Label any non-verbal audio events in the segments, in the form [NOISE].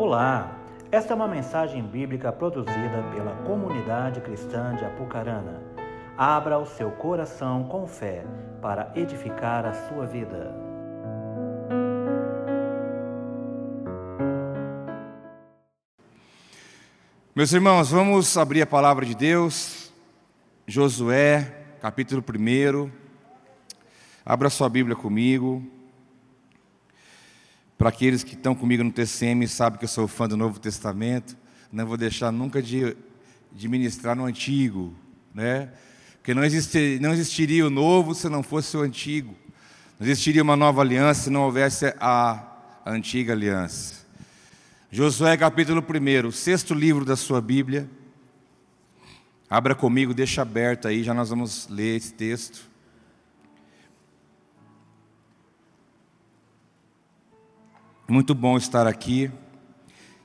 Olá, esta é uma mensagem bíblica produzida pela comunidade cristã de Apucarana. Abra o seu coração com fé para edificar a sua vida. Meus irmãos, vamos abrir a palavra de Deus, Josué, capítulo 1. Abra sua Bíblia comigo. Para aqueles que estão comigo no TCM, sabem que eu sou fã do Novo Testamento, não vou deixar nunca de, de ministrar no Antigo, né? Porque não, existe, não existiria o Novo se não fosse o Antigo. Não existiria uma nova aliança se não houvesse a, antiga aliança. Josué capítulo 1, o sexto livro da sua Bíblia. Abra comigo, deixa aberto aí, já nós vamos ler esse texto. Muito bom estar aqui.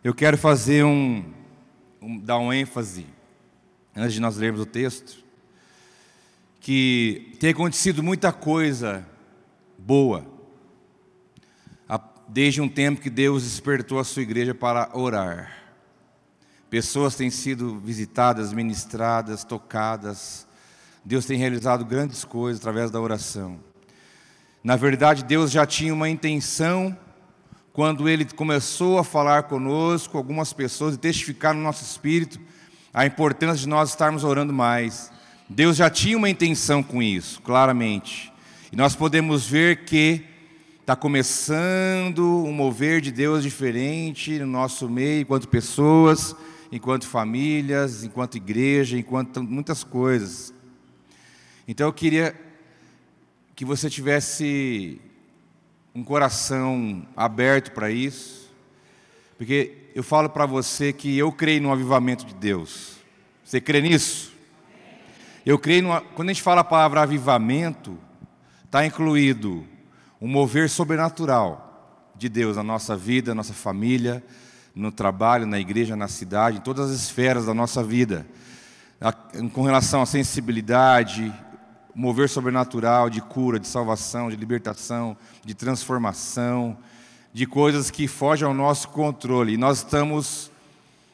Eu quero fazer um, um, dar um ênfase antes de nós lermos o texto, que tem acontecido muita coisa boa desde um tempo que Deus despertou a sua igreja para orar. Pessoas têm sido visitadas, ministradas, tocadas. Deus tem realizado grandes coisas através da oração. Na verdade, Deus já tinha uma intenção quando ele começou a falar conosco, algumas pessoas, e testificar no nosso espírito a importância de nós estarmos orando mais. Deus já tinha uma intenção com isso, claramente. E nós podemos ver que está começando um mover de Deus diferente no nosso meio, enquanto pessoas, enquanto famílias, enquanto igreja, enquanto muitas coisas. Então eu queria que você tivesse um coração aberto para isso, porque eu falo para você que eu creio no avivamento de Deus. Você crê nisso? Eu creio no, quando a gente fala a palavra avivamento, está incluído um mover sobrenatural de Deus na nossa vida, na nossa família, no trabalho, na igreja, na cidade, em todas as esferas da nossa vida. Com relação à sensibilidade, mover sobrenatural de cura, de salvação, de libertação, de transformação, de coisas que fogem ao nosso controle. E nós estamos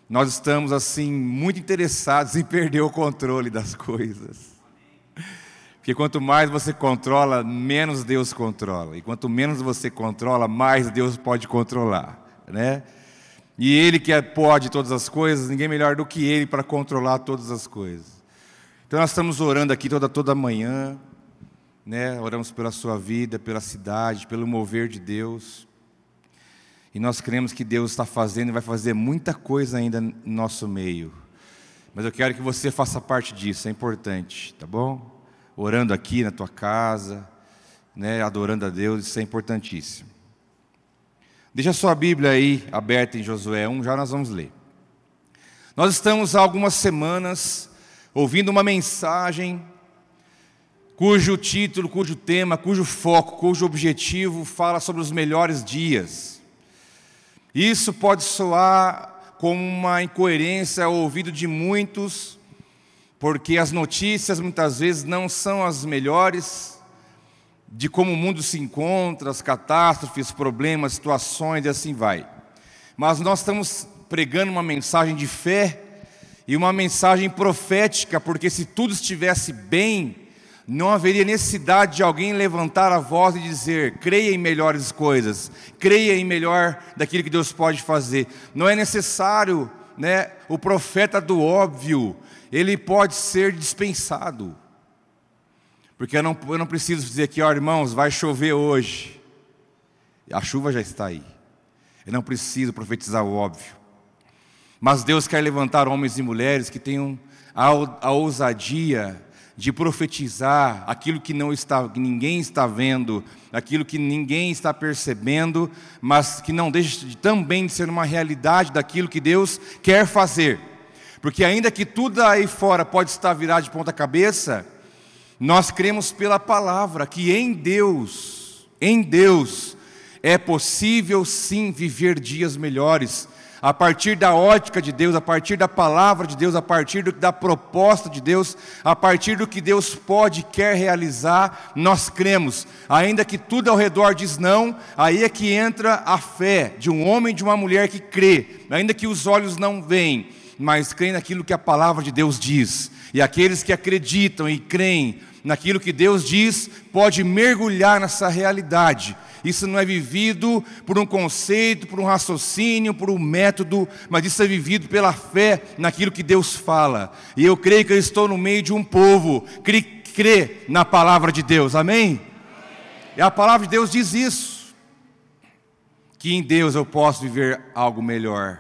nós estamos assim muito interessados em perder o controle das coisas. Porque quanto mais você controla, menos Deus controla. E quanto menos você controla, mais Deus pode controlar, né? E ele que é, pode todas as coisas, ninguém melhor do que ele para controlar todas as coisas. Então nós estamos orando aqui toda toda manhã, né? Oramos pela sua vida, pela cidade, pelo mover de Deus. E nós cremos que Deus está fazendo e vai fazer muita coisa ainda no nosso meio. Mas eu quero que você faça parte disso, é importante, tá bom? Orando aqui na tua casa, né, adorando a Deus, isso é importantíssimo. Deixa a sua Bíblia aí aberta em Josué 1, já nós vamos ler. Nós estamos há algumas semanas ouvindo uma mensagem cujo título, cujo tema, cujo foco, cujo objetivo fala sobre os melhores dias. Isso pode soar como uma incoerência ao ouvido de muitos, porque as notícias muitas vezes não são as melhores de como o mundo se encontra, as catástrofes, problemas, situações e assim vai. Mas nós estamos pregando uma mensagem de fé e uma mensagem profética, porque se tudo estivesse bem, não haveria necessidade de alguém levantar a voz e dizer: creia em melhores coisas, creia em melhor daquilo que Deus pode fazer. Não é necessário, né, o profeta do óbvio, ele pode ser dispensado. Porque eu não, eu não preciso dizer aqui, ó irmãos, vai chover hoje. A chuva já está aí. Eu não preciso profetizar o óbvio. Mas Deus quer levantar homens e mulheres que tenham a, a ousadia de profetizar aquilo que não está, que ninguém está vendo, aquilo que ninguém está percebendo, mas que não deixa de, também de ser uma realidade daquilo que Deus quer fazer. Porque ainda que tudo aí fora pode estar virado de ponta cabeça, nós cremos pela palavra que em Deus, em Deus é possível sim viver dias melhores a partir da ótica de Deus, a partir da palavra de Deus, a partir do, da proposta de Deus, a partir do que Deus pode e quer realizar, nós cremos. Ainda que tudo ao redor diz não, aí é que entra a fé de um homem e de uma mulher que crê, ainda que os olhos não veem, mas creem naquilo que a palavra de Deus diz. E aqueles que acreditam e creem naquilo que Deus diz, pode mergulhar nessa realidade isso não é vivido por um conceito, por um raciocínio, por um método, mas isso é vivido pela fé naquilo que Deus fala. E eu creio que eu estou no meio de um povo que crê na palavra de Deus, amém? E a palavra de Deus diz isso: que em Deus eu posso viver algo melhor.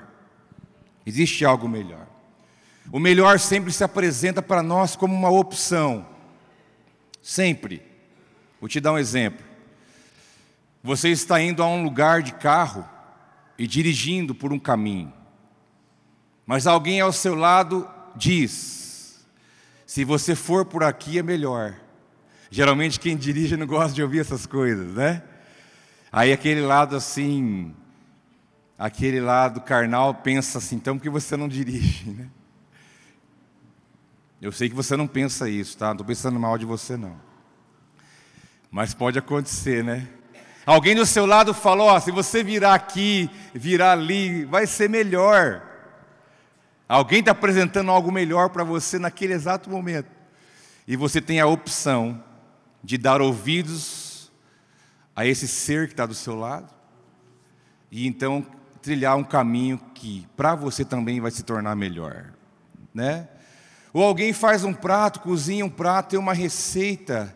Existe algo melhor. O melhor sempre se apresenta para nós como uma opção. Sempre. Vou te dar um exemplo. Você está indo a um lugar de carro e dirigindo por um caminho, mas alguém ao seu lado diz: se você for por aqui é melhor. Geralmente quem dirige não gosta de ouvir essas coisas, né? Aí aquele lado assim, aquele lado carnal pensa assim, então por que você não dirige, né? Eu sei que você não pensa isso, tá? Não estou pensando mal de você não. Mas pode acontecer, né? Alguém do seu lado falou: ó, se você virar aqui, virar ali, vai ser melhor. Alguém está apresentando algo melhor para você naquele exato momento. E você tem a opção de dar ouvidos a esse ser que está do seu lado, e então trilhar um caminho que para você também vai se tornar melhor, né? Ou alguém faz um prato, cozinha um prato, tem uma receita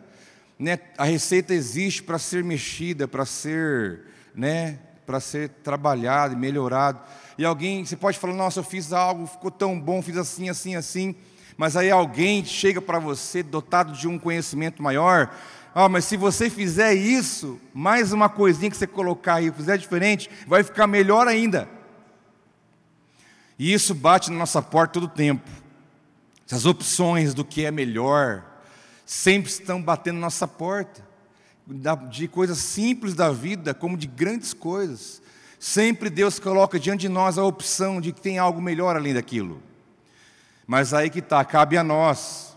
né, a receita existe para ser mexida, para ser, né, para ser trabalhado e melhorado. E alguém, você pode falar, nossa, eu fiz algo, ficou tão bom, fiz assim, assim, assim. Mas aí alguém chega para você dotado de um conhecimento maior. Ah, mas se você fizer isso, mais uma coisinha que você colocar aí, fizer diferente, vai ficar melhor ainda. E isso bate na nossa porta todo o tempo. Essas opções do que é melhor, sempre estão batendo nossa porta, de coisas simples da vida, como de grandes coisas. Sempre Deus coloca diante de nós a opção de que tem algo melhor além daquilo. Mas aí que está, cabe a nós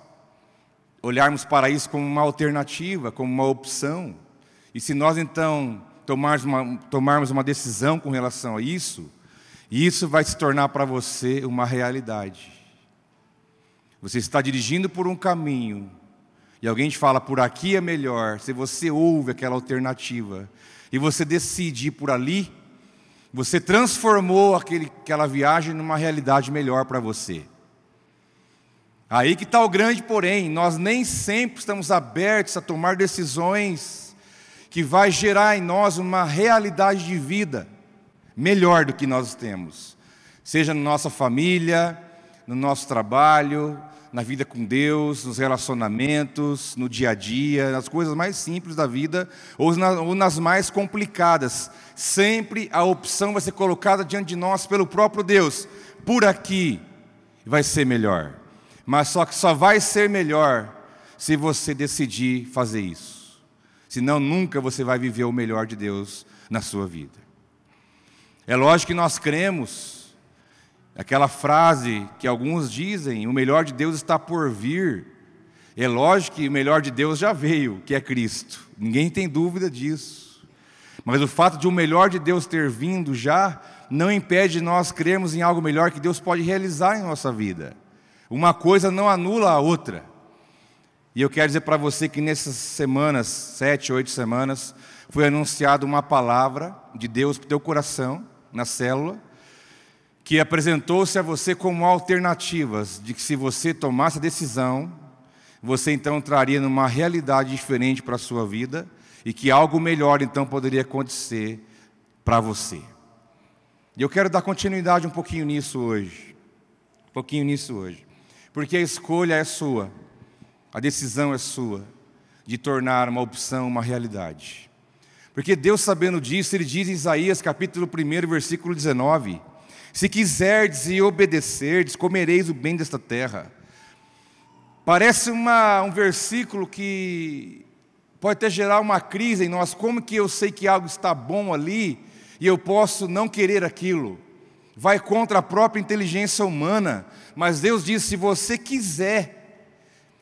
olharmos para isso como uma alternativa, como uma opção. E se nós então tomarmos uma, tomarmos uma decisão com relação a isso, isso vai se tornar para você uma realidade. Você está dirigindo por um caminho e alguém te fala por aqui é melhor, se você ouve aquela alternativa e você decide ir por ali, você transformou aquele, aquela viagem numa realidade melhor para você. Aí que está o grande porém, nós nem sempre estamos abertos a tomar decisões que vai gerar em nós uma realidade de vida melhor do que nós temos, seja na nossa família, no nosso trabalho, na vida com Deus, nos relacionamentos, no dia a dia, nas coisas mais simples da vida ou, nas mais complicadas. Sempre a opção vai ser colocada diante de nós pelo próprio Deus. Por aqui vai ser melhor. Mas só que só vai ser melhor se você decidir fazer isso. Senão nunca você vai viver o melhor de Deus na sua vida. É lógico que nós cremos Aquela frase que alguns dizem, o melhor de Deus está por vir. É lógico que o melhor de Deus já veio, que é Cristo. Ninguém tem dúvida disso. Mas o fato de o melhor de Deus ter vindo já não impede nós crermos em algo melhor que Deus pode realizar em nossa vida. Uma coisa não anula a outra. E eu quero dizer para você que nessas semanas, sete, oito semanas, foi anunciada uma palavra de Deus para o teu coração, na célula, que apresentou-se a você como alternativas de que se você tomasse a decisão, você então traria numa realidade diferente para a sua vida e que algo melhor então poderia acontecer para você. E eu quero dar continuidade um pouquinho nisso hoje. Um pouquinho nisso hoje. Porque a escolha é sua. A decisão é sua de tornar uma opção uma realidade. Porque Deus sabendo disso, ele diz em Isaías capítulo 1, versículo 19: se quiserdes e obedecerdes, comereis o bem desta terra. Parece uma, um versículo que pode até gerar uma crise em nós. Como que eu sei que algo está bom ali e eu posso não querer aquilo? vai contra a própria inteligência humana, mas Deus diz: se você quiser,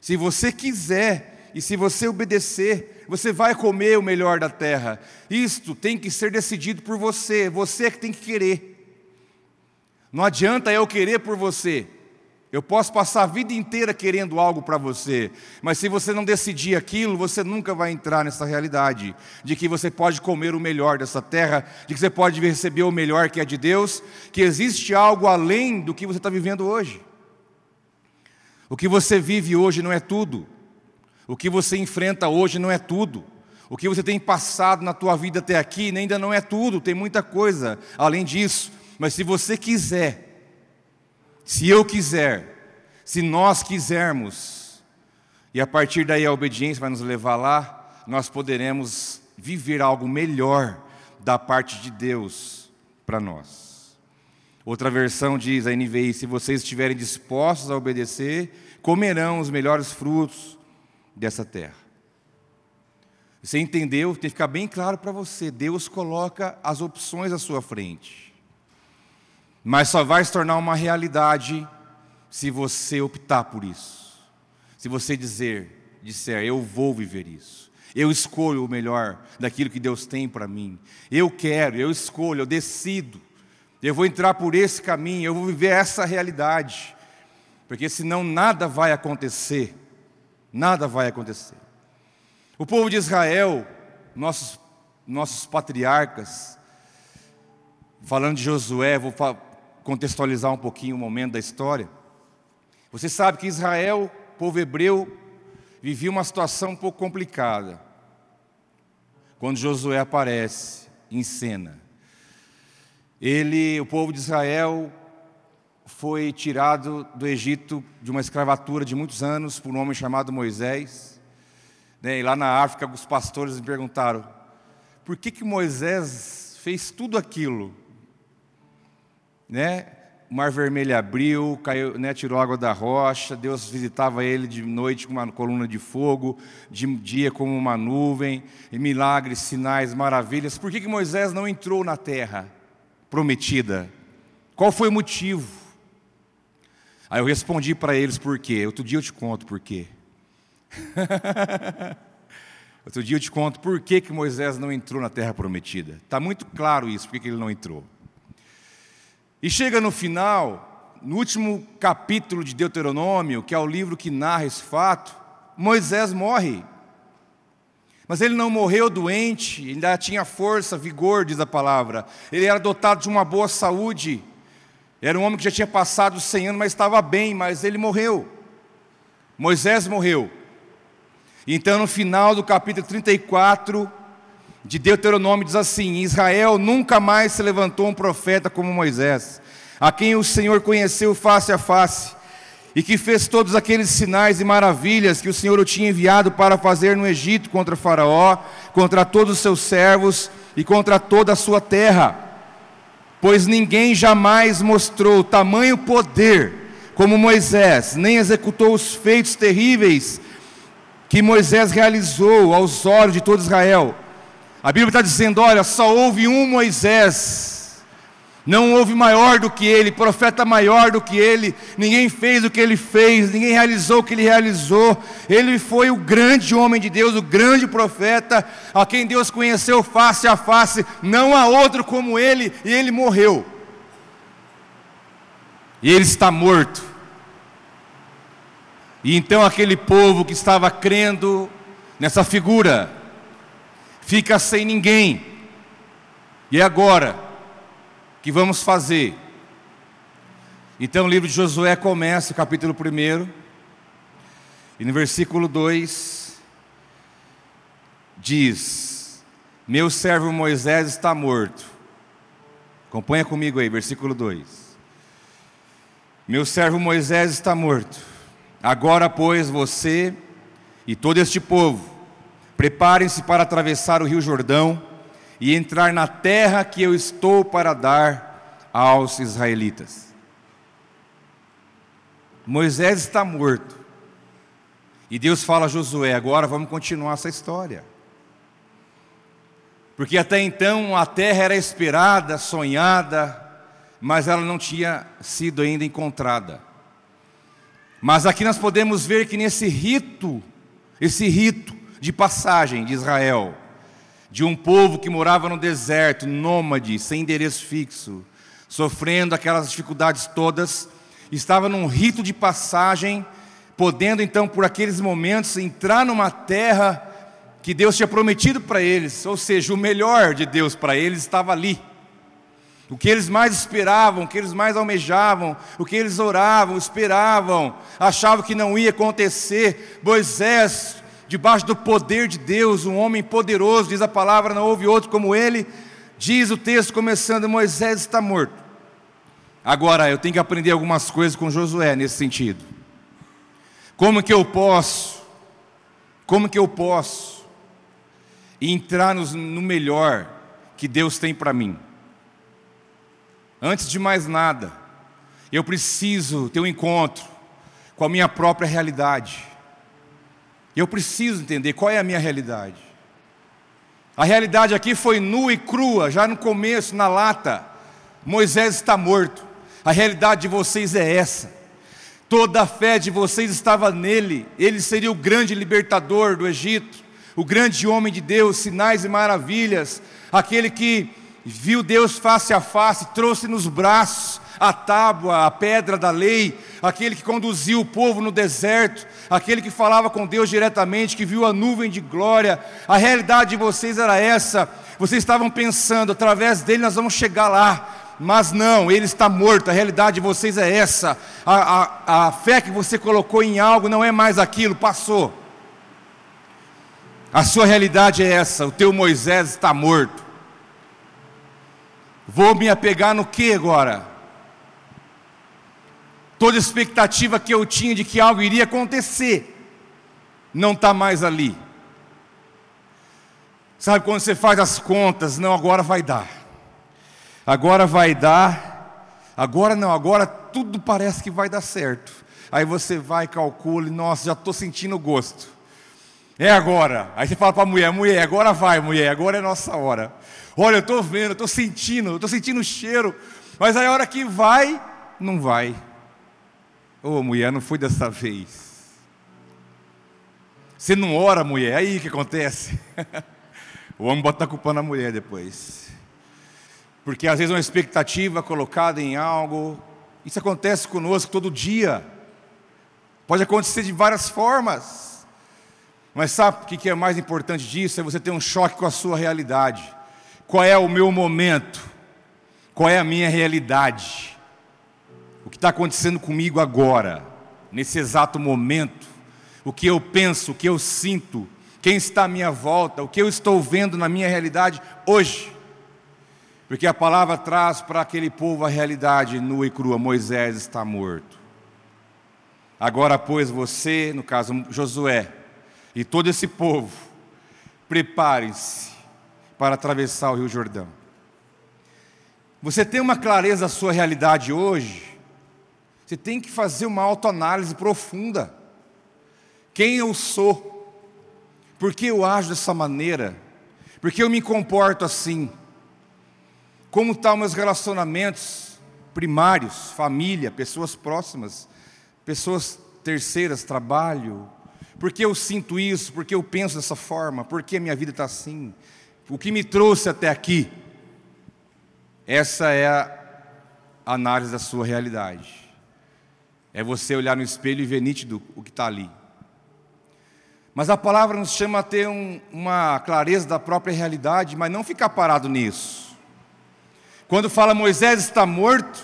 se você quiser e se você obedecer, você vai comer o melhor da terra. Isto tem que ser decidido por você, você é que tem que querer. Não adianta eu querer por você. Eu posso passar a vida inteira querendo algo para você, mas se você não decidir aquilo, você nunca vai entrar nessa realidade de que você pode comer o melhor dessa terra, de que você pode receber o melhor que é de Deus, que existe algo além do que você está vivendo hoje. O que você vive hoje não é tudo, o que você enfrenta hoje não é tudo, o que você tem passado na tua vida até aqui ainda não é tudo, tem muita coisa além disso. Mas se você quiser se eu quiser, se nós quisermos, e a partir daí a obediência vai nos levar lá, nós poderemos viver algo melhor da parte de Deus para nós. Outra versão diz, a NVI: se vocês estiverem dispostos a obedecer, comerão os melhores frutos dessa terra. Você entendeu? Tem que ficar bem claro para você: Deus coloca as opções à sua frente mas só vai se tornar uma realidade se você optar por isso. Se você dizer, disser, eu vou viver isso. Eu escolho o melhor daquilo que Deus tem para mim. Eu quero, eu escolho, eu decido. Eu vou entrar por esse caminho, eu vou viver essa realidade. Porque senão nada vai acontecer. Nada vai acontecer. O povo de Israel, nossos, nossos patriarcas, falando de Josué, vou contextualizar um pouquinho o momento da história. Você sabe que Israel, povo hebreu, vivia uma situação um pouco complicada. Quando Josué aparece em cena, ele, o povo de Israel, foi tirado do Egito de uma escravatura de muitos anos por um homem chamado Moisés. Né, e lá na África, os pastores me perguntaram: por que, que Moisés fez tudo aquilo? Né? O mar vermelho abriu, caiu, né, tirou água da rocha, Deus visitava ele de noite com uma coluna de fogo, de dia como uma nuvem, milagres, sinais, maravilhas. Por que, que Moisés não entrou na terra prometida? Qual foi o motivo? Aí eu respondi para eles por quê. Outro dia eu te conto por quê. [LAUGHS] Outro dia eu te conto por que, que Moisés não entrou na terra prometida. Está muito claro isso, por que, que ele não entrou. E chega no final, no último capítulo de Deuteronômio, que é o livro que narra esse fato, Moisés morre. Mas ele não morreu doente, ainda tinha força, vigor, diz a palavra. Ele era dotado de uma boa saúde. Era um homem que já tinha passado 100 anos, mas estava bem, mas ele morreu. Moisés morreu. Então, no final do capítulo 34, de Deuteronômio diz assim: Israel nunca mais se levantou um profeta como Moisés, a quem o Senhor conheceu face a face, e que fez todos aqueles sinais e maravilhas que o Senhor o tinha enviado para fazer no Egito contra Faraó, contra todos os seus servos e contra toda a sua terra. Pois ninguém jamais mostrou tamanho poder como Moisés, nem executou os feitos terríveis que Moisés realizou aos olhos de todo Israel a Bíblia está dizendo: olha, só houve um Moisés, não houve maior do que ele, profeta maior do que ele, ninguém fez o que ele fez, ninguém realizou o que ele realizou. Ele foi o grande homem de Deus, o grande profeta, a quem Deus conheceu face a face, não há outro como ele, e ele morreu. E ele está morto. E então aquele povo que estava crendo nessa figura, fica sem ninguém. E agora? que vamos fazer? Então o livro de Josué começa, capítulo 1, e no versículo 2 diz: Meu servo Moisés está morto. Acompanha comigo aí, versículo 2. Meu servo Moisés está morto. Agora, pois, você e todo este povo Preparem-se para atravessar o rio Jordão e entrar na terra que eu estou para dar aos israelitas. Moisés está morto. E Deus fala a Josué: agora vamos continuar essa história. Porque até então a terra era esperada, sonhada, mas ela não tinha sido ainda encontrada. Mas aqui nós podemos ver que nesse rito, esse rito de passagem de Israel, de um povo que morava no deserto, nômade, sem endereço fixo, sofrendo aquelas dificuldades todas, estava num rito de passagem, podendo então por aqueles momentos entrar numa terra que Deus tinha prometido para eles, ou seja, o melhor de Deus para eles estava ali. O que eles mais esperavam, o que eles mais almejavam, o que eles oravam, esperavam, achavam que não ia acontecer. Moisés, debaixo do poder de Deus, um homem poderoso, diz a palavra, não houve outro como ele. Diz o texto começando: Moisés está morto. Agora, eu tenho que aprender algumas coisas com Josué nesse sentido. Como que eu posso, como que eu posso entrar no, no melhor que Deus tem para mim? Antes de mais nada, eu preciso ter um encontro com a minha própria realidade. Eu preciso entender qual é a minha realidade. A realidade aqui foi nua e crua, já no começo, na lata. Moisés está morto. A realidade de vocês é essa. Toda a fé de vocês estava nele. Ele seria o grande libertador do Egito, o grande homem de Deus, sinais e maravilhas, aquele que viu Deus face a face, trouxe nos braços a tábua, a pedra da lei, aquele que conduziu o povo no deserto, aquele que falava com Deus diretamente, que viu a nuvem de glória. A realidade de vocês era essa. Vocês estavam pensando, através dele nós vamos chegar lá. Mas não, ele está morto, a realidade de vocês é essa. A, a, a fé que você colocou em algo não é mais aquilo, passou. A sua realidade é essa, o teu Moisés está morto. Vou me apegar no que agora? Toda expectativa que eu tinha de que algo iria acontecer, não está mais ali. Sabe quando você faz as contas, não, agora vai dar. Agora vai dar. Agora não, agora tudo parece que vai dar certo. Aí você vai e calcula, nossa, já estou sentindo o gosto. É agora. Aí você fala para a mulher, mulher, agora vai, mulher, agora é nossa hora. Olha, eu estou vendo, estou sentindo, estou sentindo o cheiro. Mas aí a hora que vai, não vai. Ô oh, mulher, não foi dessa vez. Você não ora, mulher, aí que acontece? [LAUGHS] o homem bota a culpa na mulher depois. Porque às vezes uma expectativa colocada em algo, isso acontece conosco todo dia. Pode acontecer de várias formas. Mas sabe o que é mais importante disso? É você ter um choque com a sua realidade. Qual é o meu momento? Qual é a minha realidade? O que está acontecendo comigo agora, nesse exato momento? O que eu penso, o que eu sinto, quem está à minha volta, o que eu estou vendo na minha realidade hoje? Porque a palavra traz para aquele povo a realidade nua e crua: Moisés está morto. Agora, pois, você, no caso Josué, e todo esse povo, preparem-se para atravessar o Rio Jordão. Você tem uma clareza da sua realidade hoje? Você tem que fazer uma autoanálise profunda. Quem eu sou? Por que eu ajo dessa maneira? Por que eu me comporto assim? Como estão meus relacionamentos primários, família, pessoas próximas, pessoas terceiras, trabalho, por que eu sinto isso? Por que eu penso dessa forma? Por que a minha vida está assim? O que me trouxe até aqui? Essa é a análise da sua realidade. É você olhar no espelho e ver nítido o que está ali. Mas a palavra nos chama a ter um, uma clareza da própria realidade, mas não ficar parado nisso. Quando fala Moisés está morto,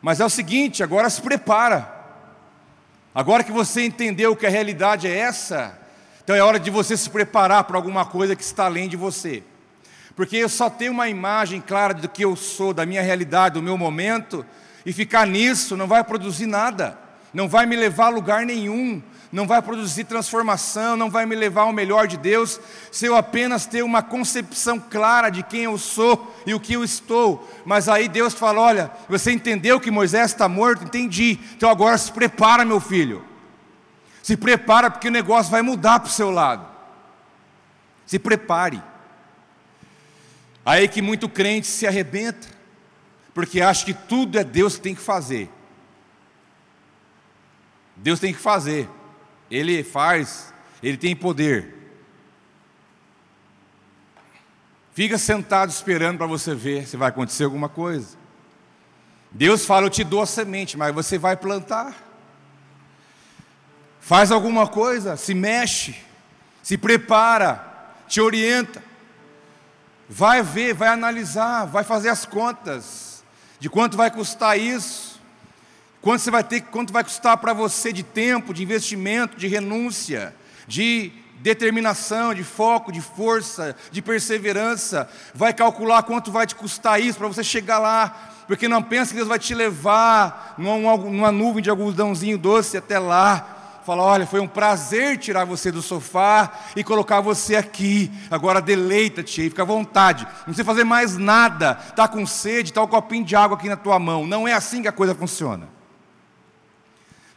mas é o seguinte, agora se prepara. Agora que você entendeu que a realidade é essa, então é hora de você se preparar para alguma coisa que está além de você. Porque eu só tenho uma imagem clara do que eu sou, da minha realidade, do meu momento, e ficar nisso não vai produzir nada, não vai me levar a lugar nenhum, não vai produzir transformação, não vai me levar ao melhor de Deus, se eu apenas ter uma concepção clara de quem eu sou e o que eu estou. Mas aí Deus fala: olha, você entendeu que Moisés está morto? Entendi. Então agora se prepara, meu filho. Se prepara porque o negócio vai mudar para o seu lado. Se prepare. Aí que muito crente se arrebenta, porque acha que tudo é Deus que tem que fazer. Deus tem que fazer, Ele faz, Ele tem poder. Fica sentado esperando para você ver se vai acontecer alguma coisa. Deus fala: Eu te dou a semente, mas você vai plantar. Faz alguma coisa, se mexe, se prepara, te orienta. Vai ver, vai analisar, vai fazer as contas de quanto vai custar isso, quanto você vai ter, quanto vai custar para você de tempo, de investimento, de renúncia, de determinação, de foco, de força, de perseverança. Vai calcular quanto vai te custar isso para você chegar lá, porque não pensa que Deus vai te levar numa, numa nuvem de algodãozinho doce até lá fala: olha, foi um prazer tirar você do sofá e colocar você aqui. Agora deleita-te aí, fica à vontade. Não precisa fazer mais nada. Está com sede, está um copinho de água aqui na tua mão. Não é assim que a coisa funciona.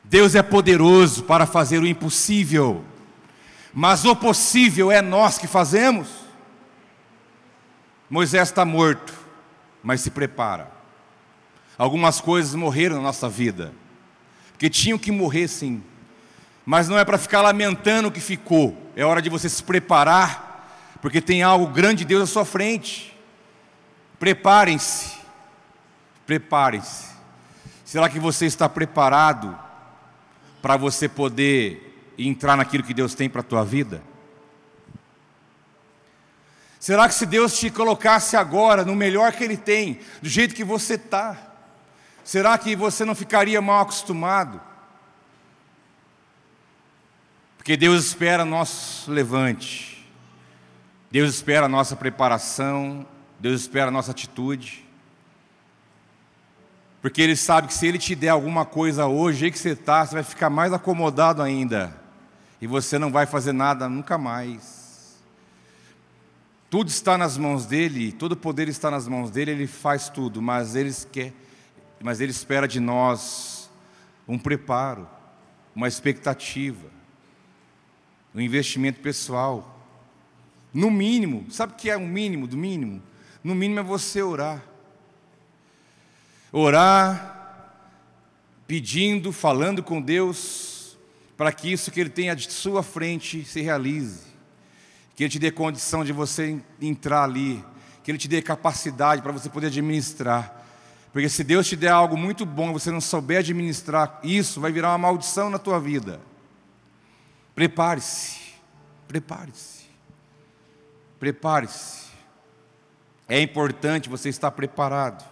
Deus é poderoso para fazer o impossível, mas o possível é nós que fazemos. Moisés está morto, mas se prepara. Algumas coisas morreram na nossa vida, porque tinham que morrer sim mas não é para ficar lamentando o que ficou, é hora de você se preparar, porque tem algo grande de Deus à sua frente. Preparem-se, preparem-se. Será que você está preparado para você poder entrar naquilo que Deus tem para a tua vida? Será que se Deus te colocasse agora no melhor que Ele tem, do jeito que você está, será que você não ficaria mal acostumado? Porque Deus espera nosso levante, Deus espera a nossa preparação, Deus espera a nossa atitude. Porque Ele sabe que se Ele te der alguma coisa hoje, aí que você está, você vai ficar mais acomodado ainda. E você não vai fazer nada nunca mais. Tudo está nas mãos dele, todo o poder está nas mãos dele, ele faz tudo, mas ele quer, mas ele espera de nós um preparo, uma expectativa o investimento pessoal. No mínimo, sabe o que é o mínimo do mínimo? No mínimo é você orar. Orar, pedindo, falando com Deus, para que isso que Ele tem à sua frente se realize. Que Ele te dê condição de você entrar ali. Que Ele te dê capacidade para você poder administrar. Porque se Deus te der algo muito bom e você não souber administrar isso, vai virar uma maldição na tua vida. Prepare-se, prepare-se, prepare-se. É importante você estar preparado.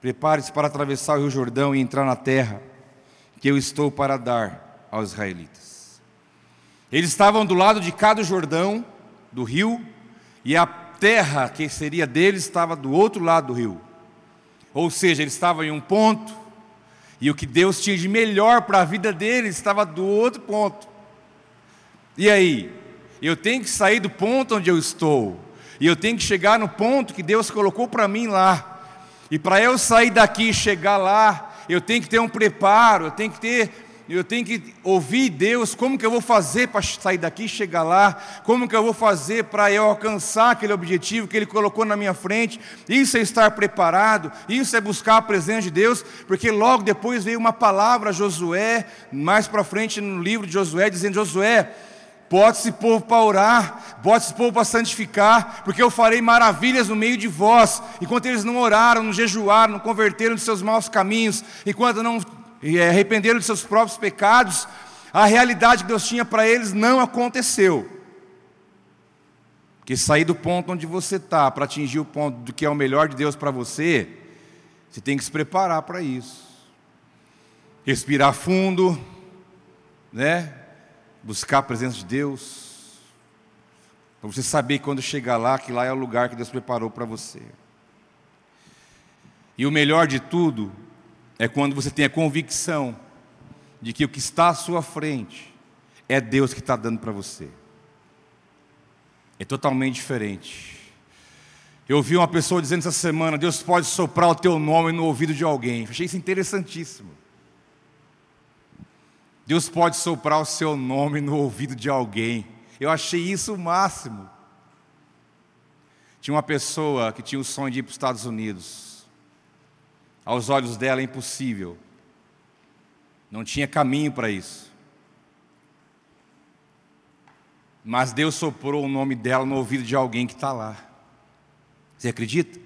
Prepare-se para atravessar o Rio Jordão e entrar na terra que eu estou para dar aos israelitas. Eles estavam do lado de cada Jordão, do rio, e a terra que seria deles estava do outro lado do rio. Ou seja, eles estavam em um ponto, e o que Deus tinha de melhor para a vida deles estava do outro ponto. E aí? Eu tenho que sair do ponto onde eu estou. E eu tenho que chegar no ponto que Deus colocou para mim lá. E para eu sair daqui e chegar lá, eu tenho que ter um preparo, eu tenho que ter eu tenho que ouvir Deus, como que eu vou fazer para sair daqui e chegar lá, como que eu vou fazer para eu alcançar aquele objetivo que Ele colocou na minha frente, isso é estar preparado, isso é buscar a presença de Deus, porque logo depois veio uma palavra a Josué, mais para frente no livro de Josué, dizendo: Josué, Bota esse povo para orar, bota esse povo para santificar, porque eu farei maravilhas no meio de vós. Enquanto eles não oraram, não jejuaram, não converteram de seus maus caminhos, enquanto não eh, arrependeram de seus próprios pecados, a realidade que Deus tinha para eles não aconteceu. Porque sair do ponto onde você está para atingir o ponto do que é o melhor de Deus para você, você tem que se preparar para isso. Respirar fundo, né? Buscar a presença de Deus, para você saber quando chegar lá, que lá é o lugar que Deus preparou para você. E o melhor de tudo é quando você tem a convicção de que o que está à sua frente é Deus que está dando para você. É totalmente diferente. Eu ouvi uma pessoa dizendo essa semana: Deus pode soprar o teu nome no ouvido de alguém. Achei isso interessantíssimo. Deus pode soprar o seu nome no ouvido de alguém. Eu achei isso o máximo. Tinha uma pessoa que tinha o sonho de ir para os Estados Unidos. Aos olhos dela é impossível. Não tinha caminho para isso. Mas Deus soprou o nome dela no ouvido de alguém que está lá. Você acredita?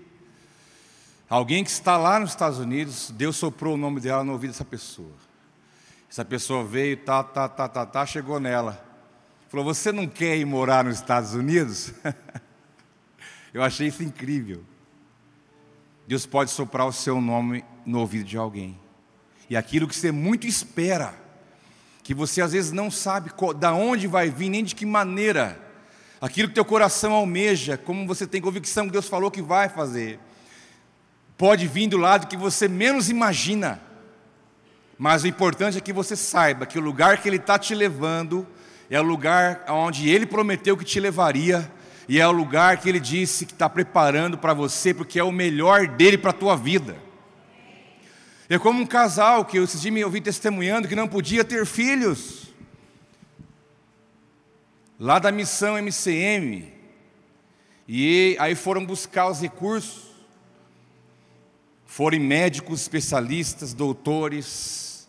Alguém que está lá nos Estados Unidos, Deus soprou o nome dela no ouvido dessa pessoa. Essa pessoa veio, tá, tá, tá, tá, tá, chegou nela. Falou: Você não quer ir morar nos Estados Unidos? [LAUGHS] Eu achei isso incrível. Deus pode soprar o seu nome no ouvido de alguém. E aquilo que você muito espera, que você às vezes não sabe da onde vai vir, nem de que maneira, aquilo que teu coração almeja, como você tem convicção que Deus falou que vai fazer, pode vir do lado que você menos imagina. Mas o importante é que você saiba que o lugar que Ele está te levando é o lugar onde Ele prometeu que te levaria, e é o lugar que Ele disse que está preparando para você, porque é o melhor dele para a tua vida. É como um casal que eu me ouvi testemunhando que não podia ter filhos. Lá da missão MCM. E aí foram buscar os recursos. Foram médicos, especialistas, doutores,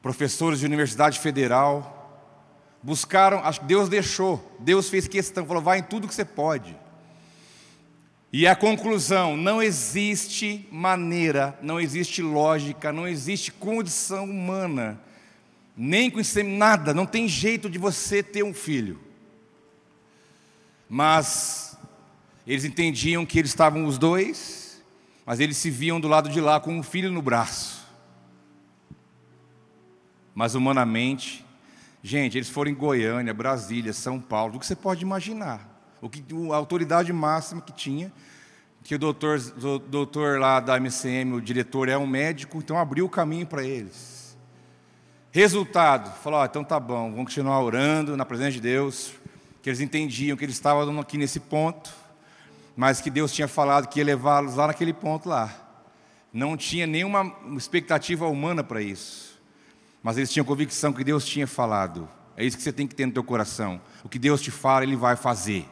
professores de universidade federal. Buscaram, acho que Deus deixou, Deus fez questão, falou: vai em tudo que você pode. E a conclusão: não existe maneira, não existe lógica, não existe condição humana, nem com nada, não tem jeito de você ter um filho. Mas eles entendiam que eles estavam os dois, mas eles se viam do lado de lá com um filho no braço. Mas humanamente, gente, eles foram em Goiânia, Brasília, São Paulo, o que você pode imaginar. O que a autoridade máxima que tinha, que o doutor, o doutor lá da MCM, o diretor é um médico, então abriu o caminho para eles. Resultado, falou, oh, então tá bom, vamos continuar orando na presença de Deus, que eles entendiam que eles estavam aqui nesse ponto, mas que Deus tinha falado que ia levá-los lá naquele ponto lá. Não tinha nenhuma expectativa humana para isso, mas eles tinham convicção que Deus tinha falado. É isso que você tem que ter no teu coração. O que Deus te fala, Ele vai fazer.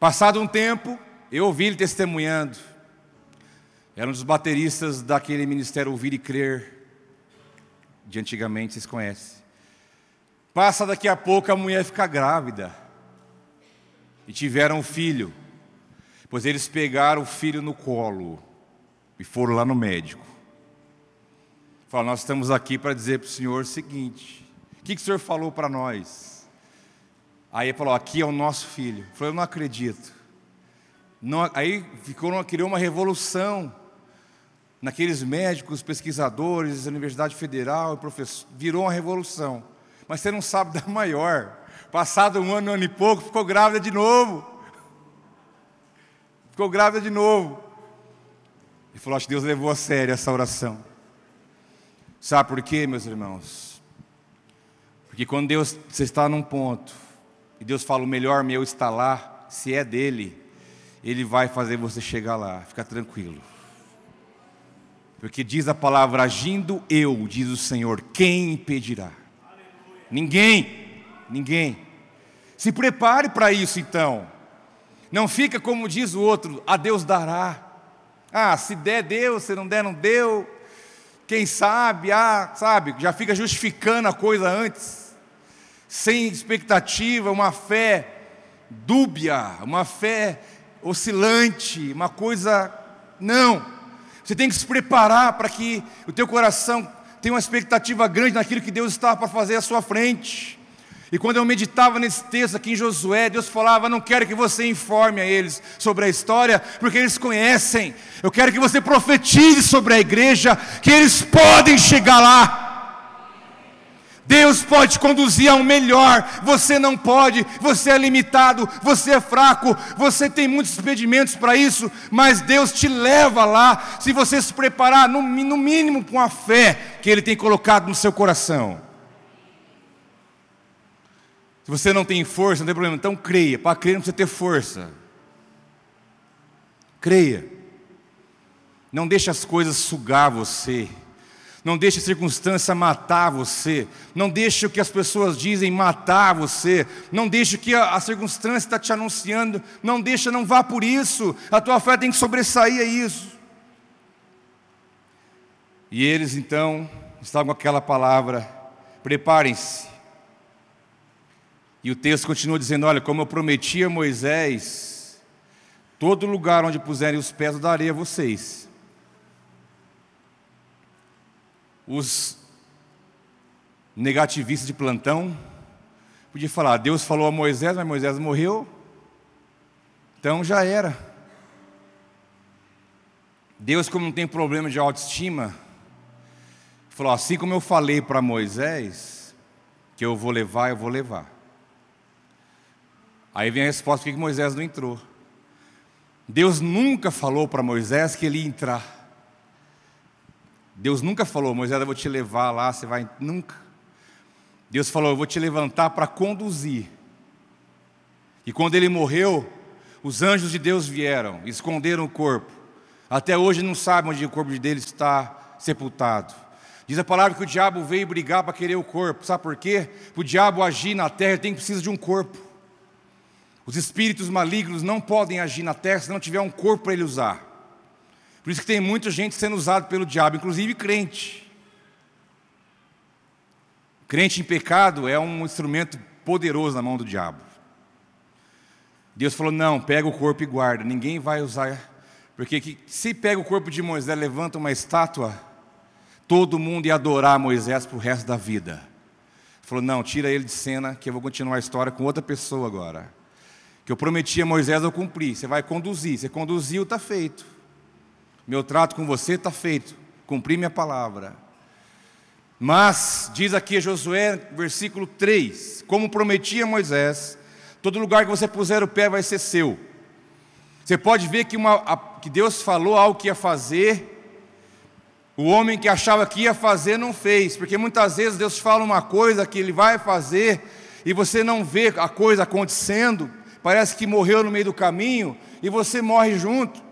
Passado um tempo, eu ouvi ele testemunhando. Era um dos bateristas daquele ministério Ouvir e Crer, de antigamente, vocês conhecem. Passa daqui a pouco, a mulher fica grávida. E tiveram um filho. Pois eles pegaram o filho no colo e foram lá no médico. Falaram, nós estamos aqui para dizer para o senhor o seguinte: o que, que o senhor falou para nós? Aí ele falou: aqui é o nosso filho. Falei: eu não acredito. Não, aí ficou, criou uma revolução naqueles médicos, pesquisadores, Universidade Federal, professor, virou uma revolução. Mas você não sabe da maior. Passado um ano, um ano e pouco, ficou grávida de novo. Ficou grávida de novo. Ele falou: acho que Deus levou a sério essa oração. Sabe por quê, meus irmãos? Porque quando Deus, você está num ponto, e Deus fala: o melhor meu está lá, se é dele, ele vai fazer você chegar lá, fica tranquilo. Porque diz a palavra: agindo eu, diz o Senhor, quem impedirá? Ninguém, ninguém. Se prepare para isso então. Não fica como diz o outro, a Deus dará. Ah, se der, deu, se não der, não deu. Quem sabe, ah, sabe, já fica justificando a coisa antes sem expectativa, uma fé dúbia, uma fé oscilante, uma coisa. Não. Você tem que se preparar para que o teu coração tenha uma expectativa grande naquilo que Deus está para fazer à sua frente. E quando eu meditava nesse texto aqui em Josué, Deus falava: Não quero que você informe a eles sobre a história, porque eles conhecem. Eu quero que você profetize sobre a igreja, que eles podem chegar lá. Deus pode conduzir ao melhor, você não pode, você é limitado, você é fraco, você tem muitos impedimentos para isso, mas Deus te leva lá, se você se preparar, no, no mínimo com a fé que Ele tem colocado no seu coração. Se você não tem força, não tem problema, então creia, para crer não precisa ter força. Creia, não deixe as coisas sugar você. Não deixe a circunstância matar você. Não deixe o que as pessoas dizem matar você. Não deixe o que a, a circunstância está te anunciando. Não deixe, não vá por isso. A tua fé tem que sobressair a isso. E eles então estavam com aquela palavra: preparem-se. E o texto continua dizendo: Olha, como eu prometi a Moisés, todo lugar onde puserem os pés eu darei a vocês. Os negativistas de plantão podia falar: Deus falou a Moisés, mas Moisés morreu, então já era. Deus, como não tem problema de autoestima, falou: assim como eu falei para Moisés, que eu vou levar, eu vou levar. Aí vem a resposta: por que Moisés não entrou? Deus nunca falou para Moisés que ele ia entrar. Deus nunca falou, Moisés, eu vou te levar lá, você vai. Nunca. Deus falou, eu vou te levantar para conduzir. E quando ele morreu, os anjos de Deus vieram, esconderam o corpo. Até hoje não sabem onde o corpo dele está sepultado. Diz a palavra que o diabo veio brigar para querer o corpo. Sabe por quê? Para o diabo agir na terra, tem que precisar de um corpo. Os espíritos malignos não podem agir na terra se não tiver um corpo para ele usar. Por isso que tem muita gente sendo usada pelo diabo, inclusive crente. Crente em pecado é um instrumento poderoso na mão do diabo. Deus falou: não, pega o corpo e guarda, ninguém vai usar. Porque se pega o corpo de Moisés, levanta uma estátua, todo mundo ia adorar Moisés para o resto da vida. Ele falou: não, tira ele de cena, que eu vou continuar a história com outra pessoa agora. Que eu prometi a Moisés, eu cumpri. Você vai conduzir, você conduziu, está feito. Meu trato com você está feito, cumpri minha palavra. Mas, diz aqui Josué, versículo 3: Como prometia Moisés, todo lugar que você puser o pé vai ser seu. Você pode ver que, uma, a, que Deus falou algo que ia fazer, o homem que achava que ia fazer não fez, porque muitas vezes Deus fala uma coisa que ele vai fazer e você não vê a coisa acontecendo, parece que morreu no meio do caminho e você morre junto.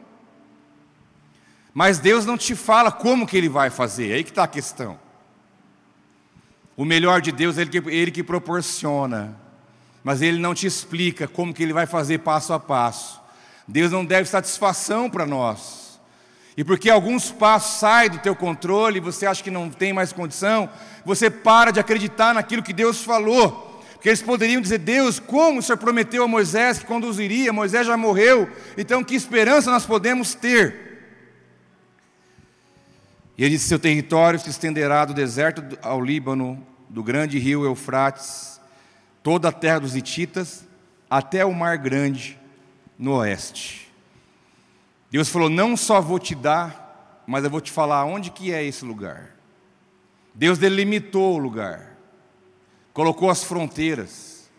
Mas Deus não te fala como que Ele vai fazer, é aí que está a questão. O melhor de Deus é ele que, ele que proporciona, mas Ele não te explica como que Ele vai fazer passo a passo. Deus não deve satisfação para nós. E porque alguns passos saem do teu controle, você acha que não tem mais condição, você para de acreditar naquilo que Deus falou. Porque eles poderiam dizer, Deus, como o Senhor prometeu a Moisés que conduziria, Moisés já morreu, então que esperança nós podemos ter? E ele disse: Seu território se estenderá do deserto ao Líbano, do grande rio Eufrates, toda a terra dos Hititas, até o Mar Grande no oeste. Deus falou: Não só vou te dar, mas eu vou te falar onde que é esse lugar. Deus delimitou o lugar, colocou as fronteiras,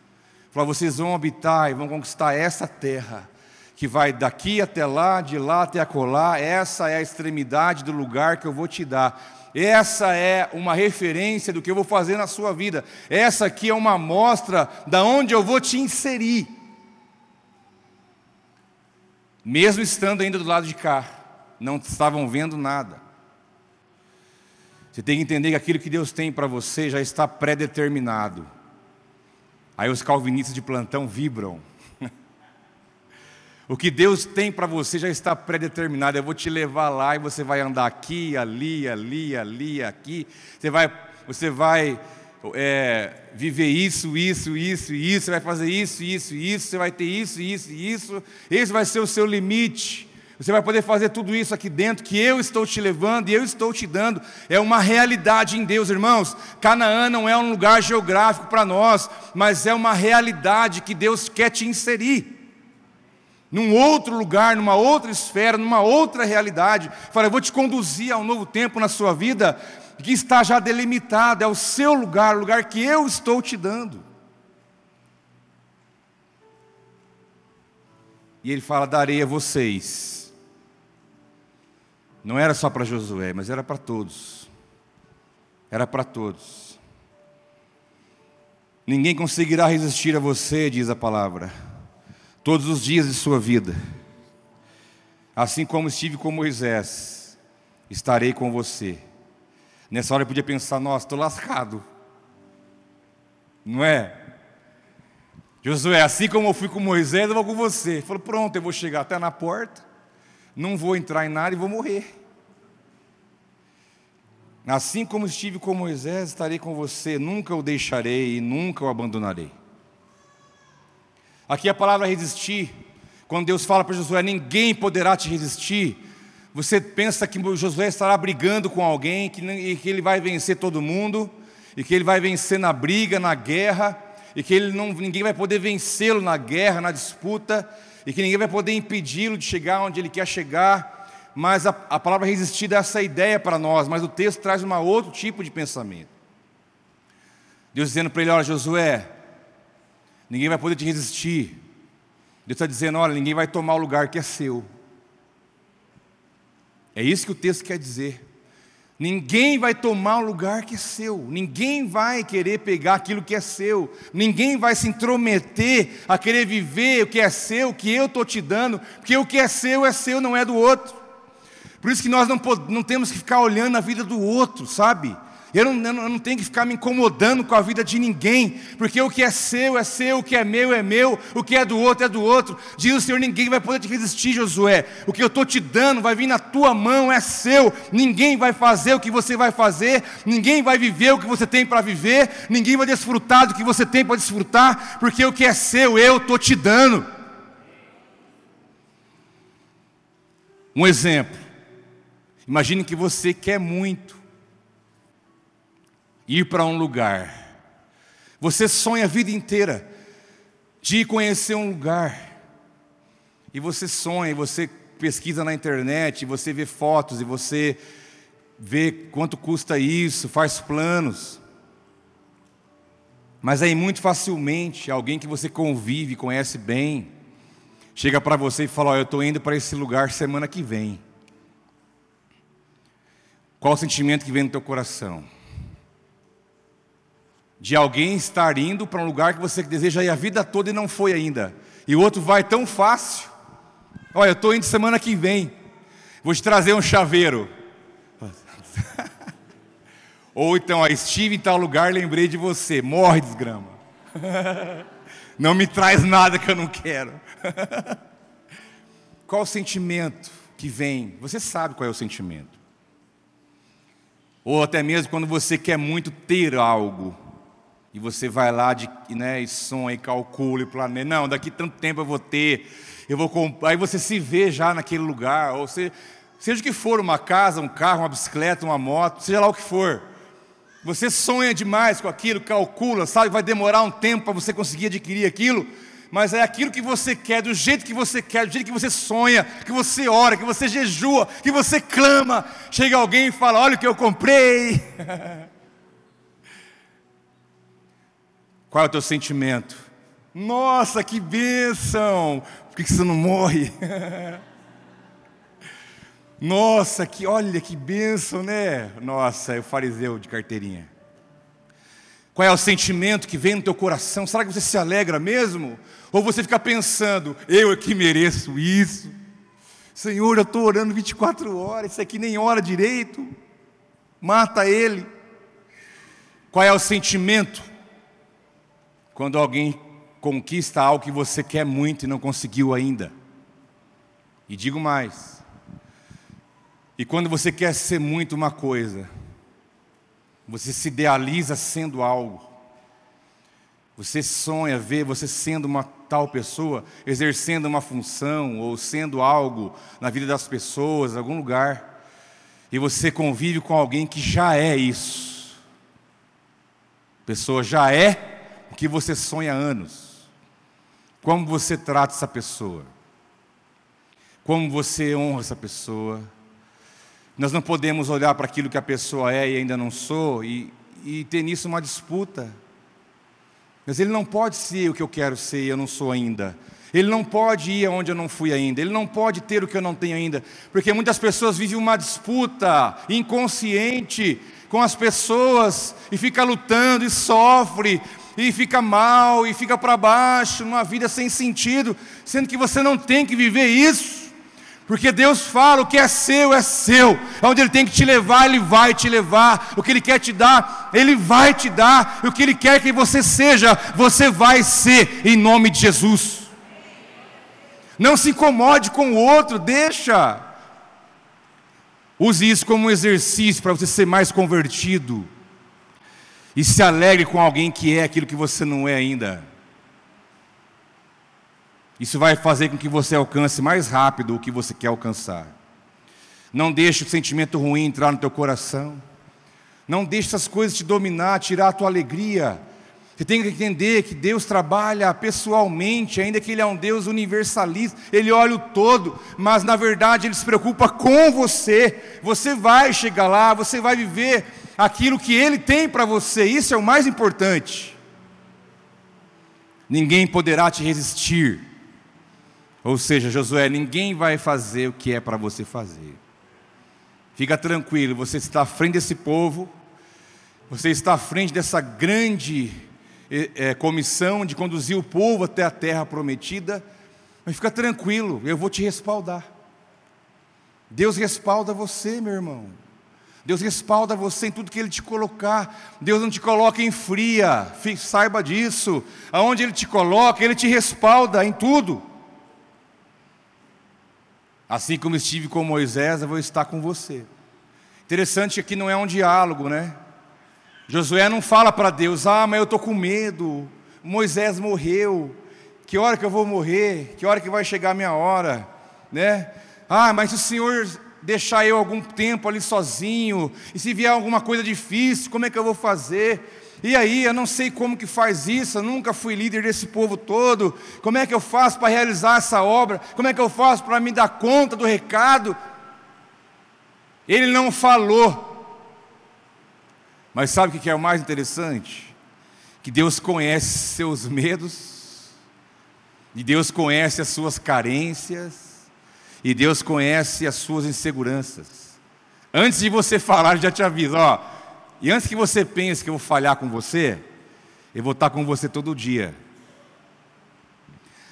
falou: Vocês vão habitar e vão conquistar essa terra que vai daqui até lá, de lá até acolá, essa é a extremidade do lugar que eu vou te dar. Essa é uma referência do que eu vou fazer na sua vida. Essa aqui é uma amostra da onde eu vou te inserir. Mesmo estando ainda do lado de cá, não estavam vendo nada. Você tem que entender que aquilo que Deus tem para você já está pré-determinado. Aí os calvinistas de plantão vibram. [LAUGHS] O que Deus tem para você já está predeterminado. Eu vou te levar lá e você vai andar aqui, ali, ali, ali, aqui. Você vai, você vai é, viver isso, isso, isso, isso. Você vai fazer isso, isso, isso. Você vai ter isso, isso, isso. Esse vai ser o seu limite. Você vai poder fazer tudo isso aqui dentro que eu estou te levando e eu estou te dando. É uma realidade em Deus, irmãos. Canaã não é um lugar geográfico para nós, mas é uma realidade que Deus quer te inserir num outro lugar, numa outra esfera, numa outra realidade. Fala, eu vou te conduzir a um novo tempo na sua vida que está já delimitado, é o seu lugar, o lugar que eu estou te dando. E ele fala: darei a vocês. Não era só para Josué, mas era para todos. Era para todos. Ninguém conseguirá resistir a você, diz a palavra todos os dias de sua vida. Assim como estive com Moisés, estarei com você. Nessa hora eu podia pensar: nossa, estou lascado. Não é? Josué, assim como eu fui com Moisés, eu vou com você. Ele falou: pronto, eu vou chegar até na porta, não vou entrar em nada e vou morrer. Assim como estive com Moisés, estarei com você, nunca o deixarei e nunca o abandonarei. Aqui a palavra resistir, quando Deus fala para Josué: ninguém poderá te resistir. Você pensa que Josué estará brigando com alguém, que, e que ele vai vencer todo mundo, e que ele vai vencer na briga, na guerra, e que ele não, ninguém vai poder vencê-lo na guerra, na disputa, e que ninguém vai poder impedi-lo de chegar onde ele quer chegar mas a, a palavra resistir dá essa ideia para nós, mas o texto traz um outro tipo de pensamento. Deus dizendo para ele: Olha, Josué, ninguém vai poder te resistir. Deus está dizendo: Olha, ninguém vai tomar o lugar que é seu. É isso que o texto quer dizer. Ninguém vai tomar o lugar que é seu, ninguém vai querer pegar aquilo que é seu, ninguém vai se intrometer a querer viver o que é seu, o que eu estou te dando, porque o que é seu é seu, não é do outro. Por isso que nós não, não temos que ficar olhando a vida do outro, sabe? Eu não, eu não, tenho que ficar me incomodando com a vida de ninguém, porque o que é seu é seu, o que é meu é meu, o que é do outro é do outro. Diz o Senhor: ninguém vai poder te resistir, Josué. O que eu estou te dando vai vir na tua mão, é seu. Ninguém vai fazer o que você vai fazer, ninguém vai viver o que você tem para viver, ninguém vai desfrutar do que você tem para desfrutar, porque o que é seu eu estou te dando. Um exemplo. Imagine que você quer muito ir para um lugar. Você sonha a vida inteira de conhecer um lugar. E você sonha, e você pesquisa na internet, e você vê fotos, e você vê quanto custa isso, faz planos. Mas aí muito facilmente alguém que você convive, conhece bem, chega para você e fala: oh, "Eu estou indo para esse lugar semana que vem". Qual o sentimento que vem no teu coração? De alguém estar indo para um lugar que você deseja ir a vida toda e não foi ainda. E o outro vai tão fácil. Olha, eu estou indo semana que vem. Vou te trazer um chaveiro. [LAUGHS] Ou então, ó, estive em tal lugar, lembrei de você. Morre, desgrama. [LAUGHS] Não me traz nada que eu não quero. [LAUGHS] Qual o sentimento que vem? Você sabe qual é o sentimento. Ou até mesmo quando você quer muito ter algo. E você vai lá de, né, e sonha e calcula e planeja. Não, daqui tanto tempo eu vou ter. Eu vou comprar. Aí você se vê já naquele lugar. Ou seja, seja o que for, uma casa, um carro, uma bicicleta, uma moto, seja lá o que for. Você sonha demais com aquilo, calcula, sabe? Vai demorar um tempo para você conseguir adquirir aquilo mas é aquilo que você quer, do jeito que você quer, do jeito que você sonha, que você ora, que você jejua, que você clama. Chega alguém e fala: Olha o que eu comprei. [LAUGHS] Qual é o teu sentimento? Nossa, que bênção! Por que você não morre? [LAUGHS] Nossa, que olha que bênção, né? Nossa, é o fariseu de carteirinha. Qual é o sentimento que vem no teu coração? Será que você se alegra mesmo? Ou você fica pensando, eu é que mereço isso? Senhor, eu estou orando 24 horas, isso aqui nem ora direito. Mata ele. Qual é o sentimento? Quando alguém conquista algo que você quer muito e não conseguiu ainda. E digo mais. E quando você quer ser muito uma coisa, você se idealiza sendo algo. Você sonha ver você sendo uma tal pessoa, exercendo uma função ou sendo algo na vida das pessoas, em algum lugar. E você convive com alguém que já é isso. A pessoa já é o que você sonha há anos. Como você trata essa pessoa? Como você honra essa pessoa? Nós não podemos olhar para aquilo que a pessoa é e ainda não sou e, e ter nisso uma disputa. Mas ele não pode ser o que eu quero ser e eu não sou ainda. Ele não pode ir aonde eu não fui ainda. Ele não pode ter o que eu não tenho ainda. Porque muitas pessoas vivem uma disputa inconsciente com as pessoas e fica lutando e sofre e fica mal e fica para baixo, numa vida sem sentido, sendo que você não tem que viver isso. Porque Deus fala: o que é seu é seu. Onde Ele tem que te levar, Ele vai te levar. O que Ele quer te dar, Ele vai te dar. O que Ele quer que você seja, você vai ser, em nome de Jesus. Não se incomode com o outro, deixa. Use isso como um exercício para você ser mais convertido. E se alegre com alguém que é aquilo que você não é ainda. Isso vai fazer com que você alcance mais rápido o que você quer alcançar. Não deixe o sentimento ruim entrar no teu coração. Não deixe essas coisas te dominar, tirar a tua alegria. Você tem que entender que Deus trabalha pessoalmente, ainda que Ele é um Deus universalista, Ele olha o todo, mas na verdade Ele se preocupa com você. Você vai chegar lá, você vai viver aquilo que Ele tem para você, isso é o mais importante. Ninguém poderá te resistir, ou seja, Josué, ninguém vai fazer o que é para você fazer. Fica tranquilo, você está à frente desse povo, você está à frente dessa grande é, comissão de conduzir o povo até a terra prometida, mas fica tranquilo, eu vou te respaldar. Deus respalda você, meu irmão. Deus respalda você em tudo que Ele te colocar. Deus não te coloca em fria, saiba disso. Aonde Ele te coloca, Ele te respalda em tudo. Assim como estive com Moisés, eu vou estar com você. Interessante que aqui não é um diálogo, né? Josué não fala para Deus, ah, mas eu estou com medo, Moisés morreu, que hora que eu vou morrer, que hora que vai chegar a minha hora, né? Ah, mas o Senhor deixar eu algum tempo ali sozinho, e se vier alguma coisa difícil, como é que eu vou fazer? E aí, eu não sei como que faz isso, eu nunca fui líder desse povo todo. Como é que eu faço para realizar essa obra? Como é que eu faço para me dar conta do recado? Ele não falou, mas sabe o que é o mais interessante? Que Deus conhece seus medos, e Deus conhece as suas carências, e Deus conhece as suas inseguranças. Antes de você falar, já te aviso, ó. E antes que você pense que eu vou falhar com você, eu vou estar com você todo dia.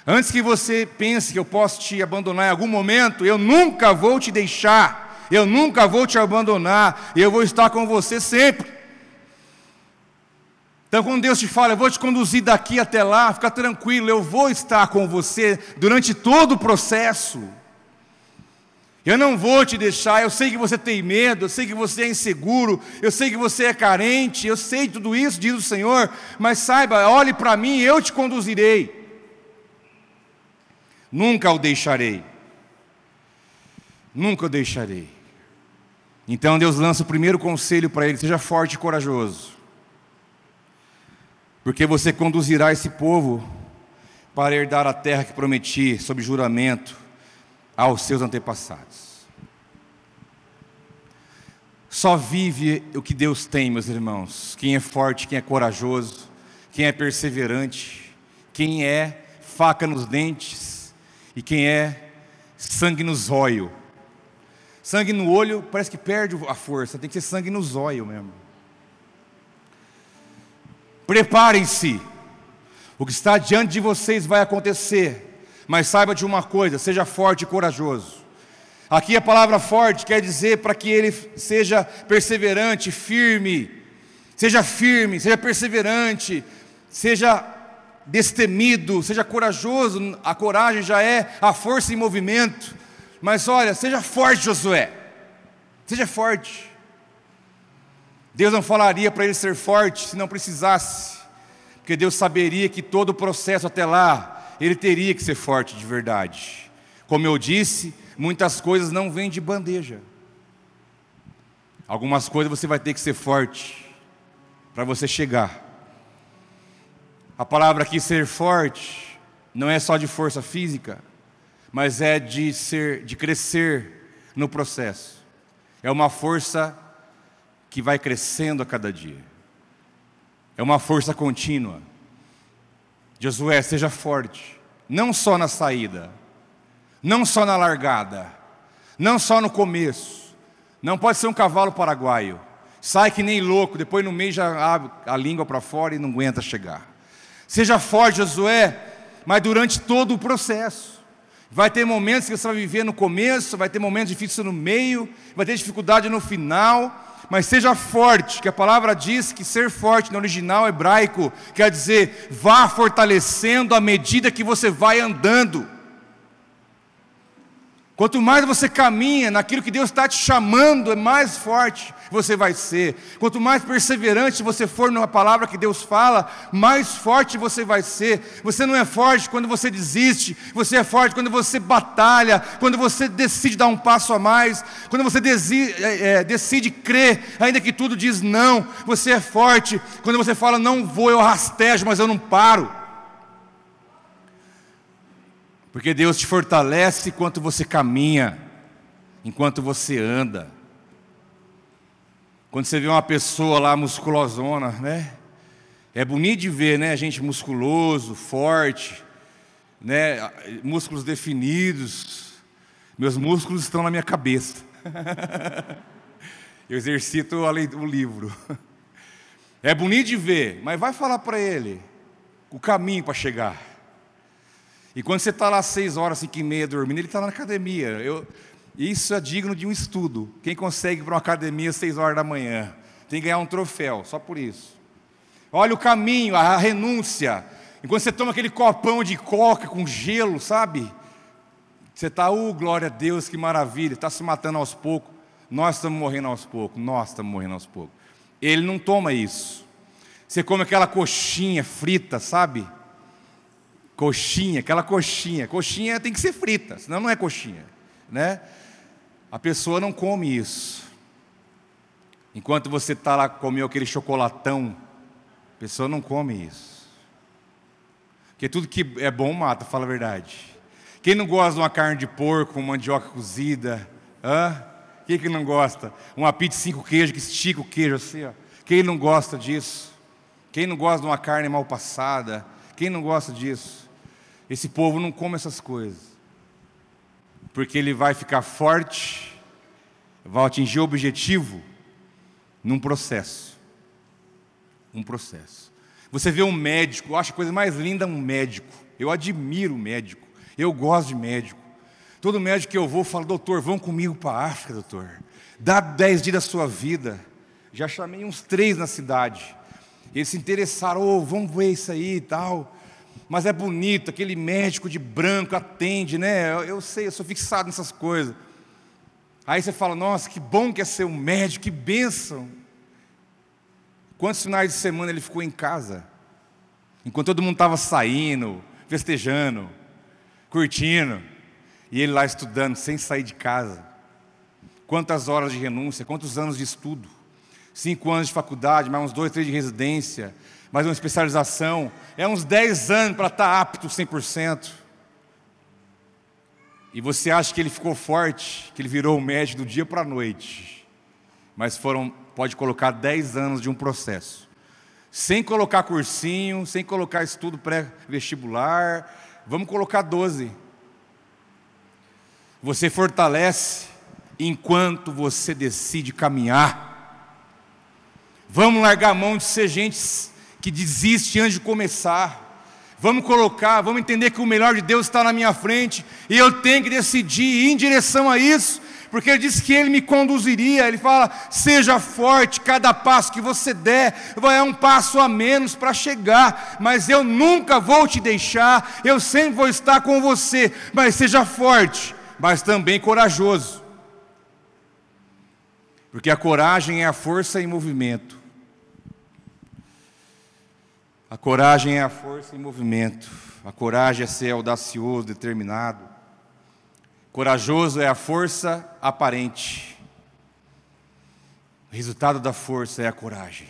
Antes que você pense que eu posso te abandonar em algum momento, eu nunca vou te deixar, eu nunca vou te abandonar, eu vou estar com você sempre. Então, quando Deus te fala, eu vou te conduzir daqui até lá, fica tranquilo, eu vou estar com você durante todo o processo. Eu não vou te deixar, eu sei que você tem medo, eu sei que você é inseguro, eu sei que você é carente, eu sei tudo isso, diz o Senhor, mas saiba, olhe para mim, eu te conduzirei. Nunca o deixarei. Nunca o deixarei. Então Deus lança o primeiro conselho para ele: seja forte e corajoso porque você conduzirá esse povo para herdar a terra que prometi, sob juramento, aos seus antepassados. Só vive o que Deus tem, meus irmãos. Quem é forte, quem é corajoso, quem é perseverante, quem é faca nos dentes e quem é sangue nos olhos. Sangue no olho parece que perde a força, tem que ser sangue nos olhos mesmo. Preparem-se. O que está diante de vocês vai acontecer. Mas saiba de uma coisa: seja forte e corajoso. Aqui a palavra forte quer dizer para que ele seja perseverante, firme. Seja firme, seja perseverante, seja destemido, seja corajoso. A coragem já é a força em movimento. Mas olha, seja forte, Josué. Seja forte. Deus não falaria para ele ser forte se não precisasse, porque Deus saberia que todo o processo até lá, ele teria que ser forte de verdade. Como eu disse, muitas coisas não vêm de bandeja. Algumas coisas você vai ter que ser forte para você chegar. A palavra aqui ser forte não é só de força física, mas é de ser, de crescer no processo. É uma força que vai crescendo a cada dia. É uma força contínua. Josué, seja forte, não só na saída, não só na largada, não só no começo. Não pode ser um cavalo paraguaio. Sai que nem louco, depois no meio já abre a língua para fora e não aguenta chegar. Seja forte, Josué, mas durante todo o processo. Vai ter momentos que você vai viver no começo, vai ter momentos difíceis no meio, vai ter dificuldade no final, mas seja forte, que a palavra diz que ser forte no original hebraico quer dizer vá fortalecendo à medida que você vai andando. Quanto mais você caminha naquilo que Deus está te chamando, é mais forte você vai ser. Quanto mais perseverante você for na palavra que Deus fala, mais forte você vai ser. Você não é forte quando você desiste, você é forte quando você batalha, quando você decide dar um passo a mais, quando você decide, é, é, decide crer, ainda que tudo diz não. Você é forte quando você fala, não vou, eu rastejo, mas eu não paro. Porque Deus te fortalece enquanto você caminha, enquanto você anda. Quando você vê uma pessoa lá musculosona, né? É bonito de ver, né? Gente musculoso, forte, né? Músculos definidos. Meus músculos estão na minha cabeça. [LAUGHS] Eu exercito o livro. [LAUGHS] É bonito de ver, mas vai falar para ele o caminho para chegar. E quando você está lá seis horas, cinco e meia dormindo, ele está na academia. Eu, isso é digno de um estudo. Quem consegue ir para uma academia seis horas da manhã tem que ganhar um troféu, só por isso. Olha o caminho, a renúncia. E quando você toma aquele copão de coca com gelo, sabe? Você está, uh, glória a Deus, que maravilha, está se matando aos poucos. Nós estamos morrendo aos poucos, nós estamos morrendo aos poucos. Ele não toma isso. Você come aquela coxinha frita, sabe? Coxinha, aquela coxinha. Coxinha tem que ser frita, senão não é coxinha, né? A pessoa não come isso. Enquanto você está lá comendo aquele chocolatão, a pessoa não come isso. Porque tudo que é bom mata, fala a verdade. Quem não gosta de uma carne de porco, uma mandioca cozida? Hã? Quem que não gosta? Uma pizza de cinco queijos que estica o queijo assim, ó. Quem não gosta disso? Quem não gosta de uma carne mal passada? Quem não gosta disso? Esse povo não come essas coisas, porque ele vai ficar forte, vai atingir o objetivo num processo. Um processo. Você vê um médico, eu acho a coisa mais linda um médico. Eu admiro o médico. Eu gosto de médico. Todo médico que eu vou fala, doutor, vão comigo para a África, doutor. Dá dez dias da sua vida. Já chamei uns três na cidade. Eles se interessaram, oh, vamos ver isso aí e tal mas é bonito, aquele médico de branco atende, né? Eu, eu sei, eu sou fixado nessas coisas. Aí você fala, nossa, que bom que é ser um médico, que bênção. Quantos finais de semana ele ficou em casa? Enquanto todo mundo estava saindo, festejando, curtindo, e ele lá estudando, sem sair de casa. Quantas horas de renúncia, quantos anos de estudo? Cinco anos de faculdade, mais uns dois, três de residência, mais uma especialização, é uns 10 anos para estar tá apto 100%. E você acha que ele ficou forte, que ele virou o médico do dia para a noite. Mas foram, pode colocar 10 anos de um processo. Sem colocar cursinho, sem colocar estudo pré-vestibular, vamos colocar 12. Você fortalece enquanto você decide caminhar. Vamos largar a mão de ser gente que desiste antes de começar. Vamos colocar, vamos entender que o melhor de Deus está na minha frente e eu tenho que decidir ir em direção a isso, porque Ele disse que Ele me conduziria. Ele fala: seja forte, cada passo que você der vai um passo a menos para chegar, mas eu nunca vou te deixar, eu sempre vou estar com você. Mas seja forte, mas também corajoso, porque a coragem é a força em movimento. A coragem é a força em movimento. A coragem é ser audacioso, determinado. Corajoso é a força aparente. O resultado da força é a coragem.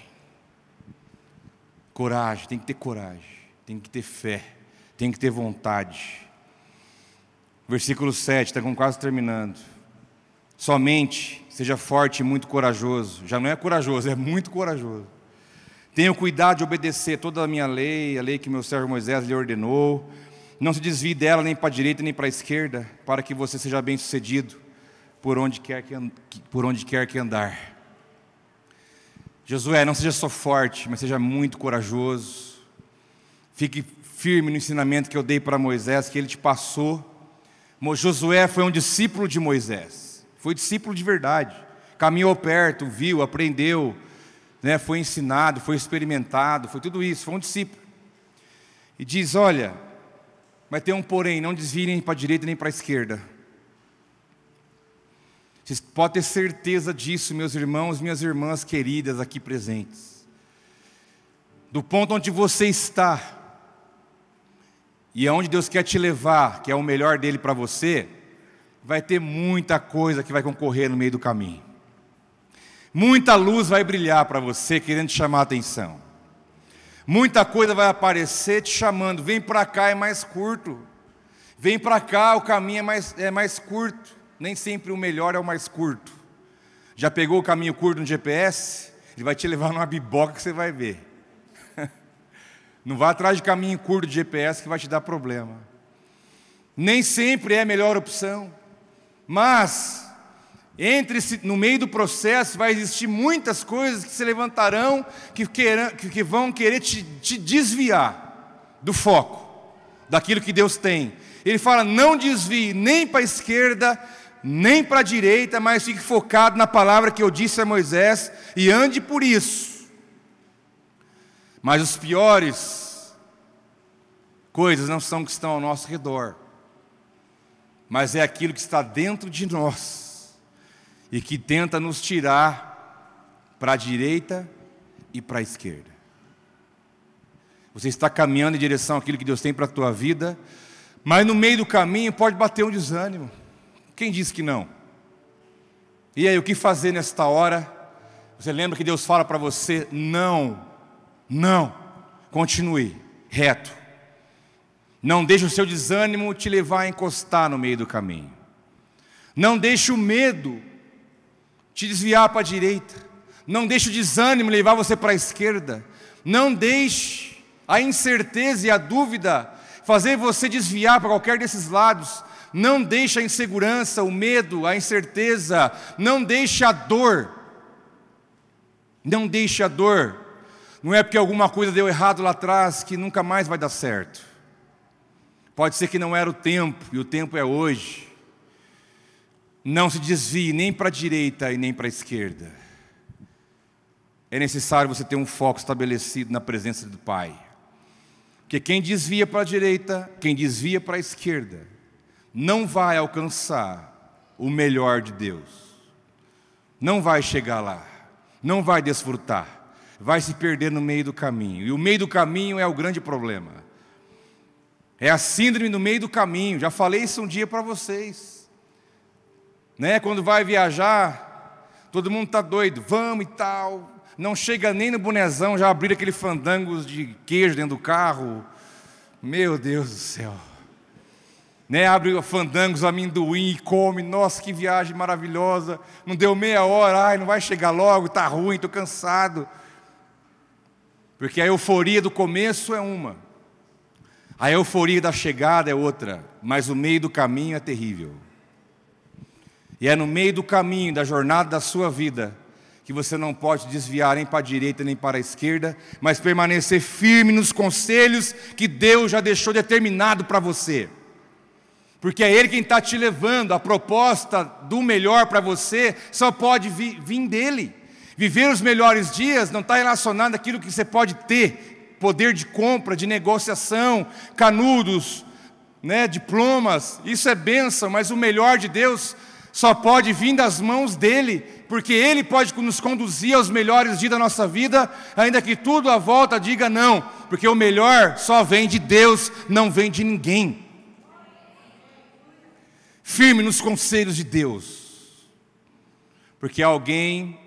Coragem, tem que ter coragem, tem que ter fé, tem que ter vontade. Versículo 7, está quase terminando. Somente seja forte e muito corajoso. Já não é corajoso, é muito corajoso Tenha cuidado de obedecer toda a minha lei, a lei que meu servo Moisés lhe ordenou. Não se desvie dela nem para a direita nem para a esquerda, para que você seja bem sucedido por onde quer que, por onde quer que andar. Josué, não seja só forte, mas seja muito corajoso. Fique firme no ensinamento que eu dei para Moisés, que ele te passou. Josué foi um discípulo de Moisés, foi discípulo de verdade. Caminhou perto, viu, aprendeu, né, foi ensinado, foi experimentado, foi tudo isso, foi um discípulo. E diz: Olha, vai ter um porém, não desviem nem para a direita nem para a esquerda. Vocês podem ter certeza disso, meus irmãos, minhas irmãs queridas aqui presentes. Do ponto onde você está, e aonde Deus quer te levar, que é o melhor dele para você, vai ter muita coisa que vai concorrer no meio do caminho. Muita luz vai brilhar para você, querendo te chamar a atenção. Muita coisa vai aparecer te chamando, vem para cá, é mais curto. Vem para cá, o caminho é mais, é mais curto. Nem sempre o melhor é o mais curto. Já pegou o caminho curto no GPS? Ele vai te levar numa biboca que você vai ver. [LAUGHS] Não vá atrás de caminho curto de GPS que vai te dar problema. Nem sempre é a melhor opção. Mas entre no meio do processo vai existir muitas coisas que se levantarão, que, queiram, que vão querer te, te desviar do foco, daquilo que Deus tem. Ele fala: não desvie nem para a esquerda, nem para a direita, mas fique focado na palavra que eu disse a Moisés e ande por isso. Mas os piores coisas não são que estão ao nosso redor, mas é aquilo que está dentro de nós e que tenta nos tirar para a direita e para a esquerda. Você está caminhando em direção àquilo que Deus tem para a tua vida, mas no meio do caminho pode bater um desânimo. Quem disse que não? E aí, o que fazer nesta hora? Você lembra que Deus fala para você: não, não, continue reto. Não deixe o seu desânimo te levar a encostar no meio do caminho. Não deixe o medo te desviar para a direita. Não deixe o desânimo levar você para a esquerda. Não deixe a incerteza e a dúvida fazer você desviar para qualquer desses lados. Não deixe a insegurança, o medo, a incerteza, não deixe a dor. Não deixe a dor. Não é porque alguma coisa deu errado lá atrás que nunca mais vai dar certo. Pode ser que não era o tempo, e o tempo é hoje. Não se desvie nem para a direita e nem para a esquerda. É necessário você ter um foco estabelecido na presença do Pai. Porque quem desvia para a direita, quem desvia para a esquerda, não vai alcançar o melhor de Deus. Não vai chegar lá. Não vai desfrutar. Vai se perder no meio do caminho. E o meio do caminho é o grande problema. É a síndrome no meio do caminho. Já falei isso um dia para vocês. Né? Quando vai viajar, todo mundo está doido, vamos e tal. Não chega nem no bonezão, já abrir aquele fandangos de queijo dentro do carro. Meu Deus do céu. Né, abre fandangos, amendoim e come. Nossa, que viagem maravilhosa. Não deu meia hora, ai, não vai chegar logo, está ruim, estou cansado. Porque a euforia do começo é uma, a euforia da chegada é outra, mas o meio do caminho é terrível. E é no meio do caminho, da jornada da sua vida, que você não pode desviar nem para a direita nem para a esquerda, mas permanecer firme nos conselhos que Deus já deixou determinado para você. Porque é Ele quem está te levando, a proposta do melhor para você só pode vir, vir dEle. Viver os melhores dias não está relacionado àquilo que você pode ter, poder de compra, de negociação, canudos, né, diplomas, isso é bênção, mas o melhor de Deus só pode vir das mãos dele, porque ele pode nos conduzir aos melhores dias da nossa vida, ainda que tudo à volta diga não, porque o melhor só vem de Deus, não vem de ninguém. Firme nos conselhos de Deus, porque alguém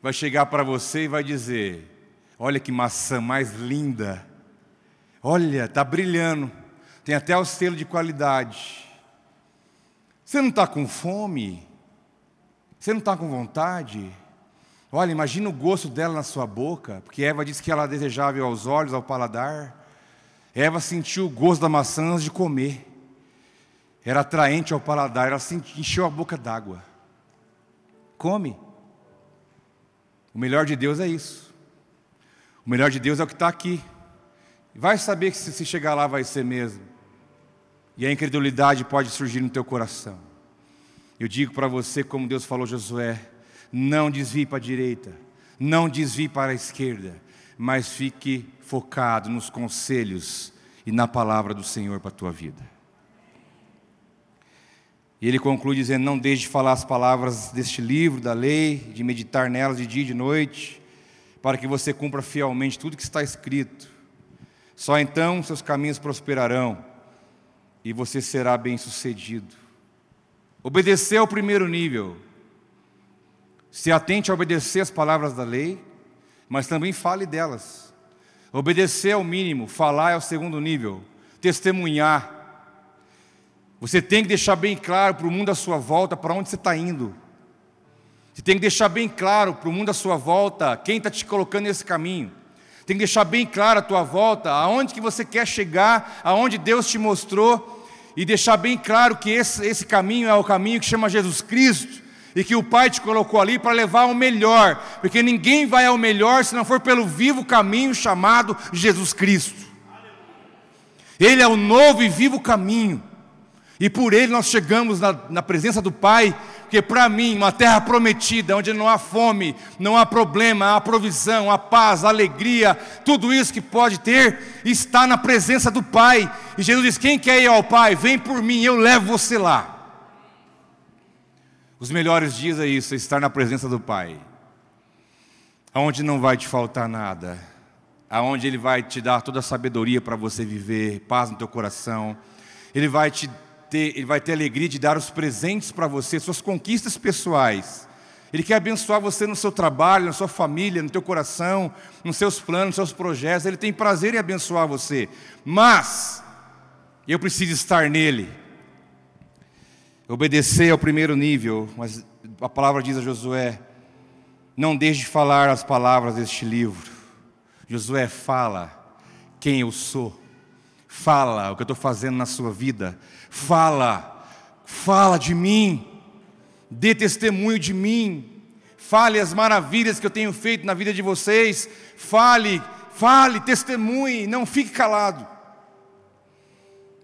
vai chegar para você e vai dizer: Olha que maçã mais linda, olha, está brilhando, tem até o selo de qualidade. Você não está com fome? Você não está com vontade? Olha, imagina o gosto dela na sua boca, porque Eva disse que ela desejava aos olhos, ao paladar. Eva sentiu o gosto da maçã antes de comer. Era atraente ao paladar, ela encheu a boca d'água. Come. O melhor de Deus é isso. O melhor de Deus é o que está aqui. Vai saber que se chegar lá vai ser mesmo. E a incredulidade pode surgir no teu coração. Eu digo para você, como Deus falou a Josué: não desvie para a direita, não desvie para a esquerda, mas fique focado nos conselhos e na palavra do Senhor para a tua vida. E ele conclui dizendo: Não deixe de falar as palavras deste livro, da lei, de meditar nelas de dia e de noite, para que você cumpra fielmente tudo que está escrito. Só então seus caminhos prosperarão e você será bem-sucedido. Obedecer ao primeiro nível. Se atente a obedecer as palavras da lei, mas também fale delas. Obedecer é o mínimo, falar é o segundo nível. Testemunhar você tem que deixar bem claro para o mundo à sua volta para onde você está indo. Você tem que deixar bem claro para o mundo à sua volta quem está te colocando nesse caminho. Tem que deixar bem claro à tua volta aonde que você quer chegar, aonde Deus te mostrou e deixar bem claro que esse, esse caminho é o caminho que chama Jesus Cristo e que o Pai te colocou ali para levar ao melhor, porque ninguém vai ao melhor se não for pelo vivo caminho chamado Jesus Cristo. Ele é o novo e vivo caminho. E por ele nós chegamos na, na presença do Pai, porque para mim, uma terra prometida, onde não há fome, não há problema, há provisão, há paz, há alegria, tudo isso que pode ter, está na presença do Pai. E Jesus diz: Quem quer ir ao Pai, vem por mim, eu levo você lá. Os melhores dias é isso, é estar na presença do Pai, aonde não vai te faltar nada, aonde Ele vai te dar toda a sabedoria para você viver, paz no teu coração, Ele vai te ter, ele vai ter alegria de dar os presentes para você, suas conquistas pessoais. Ele quer abençoar você no seu trabalho, na sua família, no teu coração, nos seus planos, nos seus projetos. Ele tem prazer em abençoar você. Mas eu preciso estar nele. Obedecer ao primeiro nível, mas a palavra diz a Josué: não deixe de falar as palavras deste livro. Josué fala quem eu sou. Fala o que eu estou fazendo na sua vida. Fala, fala de mim. Dê testemunho de mim. Fale as maravilhas que eu tenho feito na vida de vocês. Fale, fale, testemunhe, não fique calado.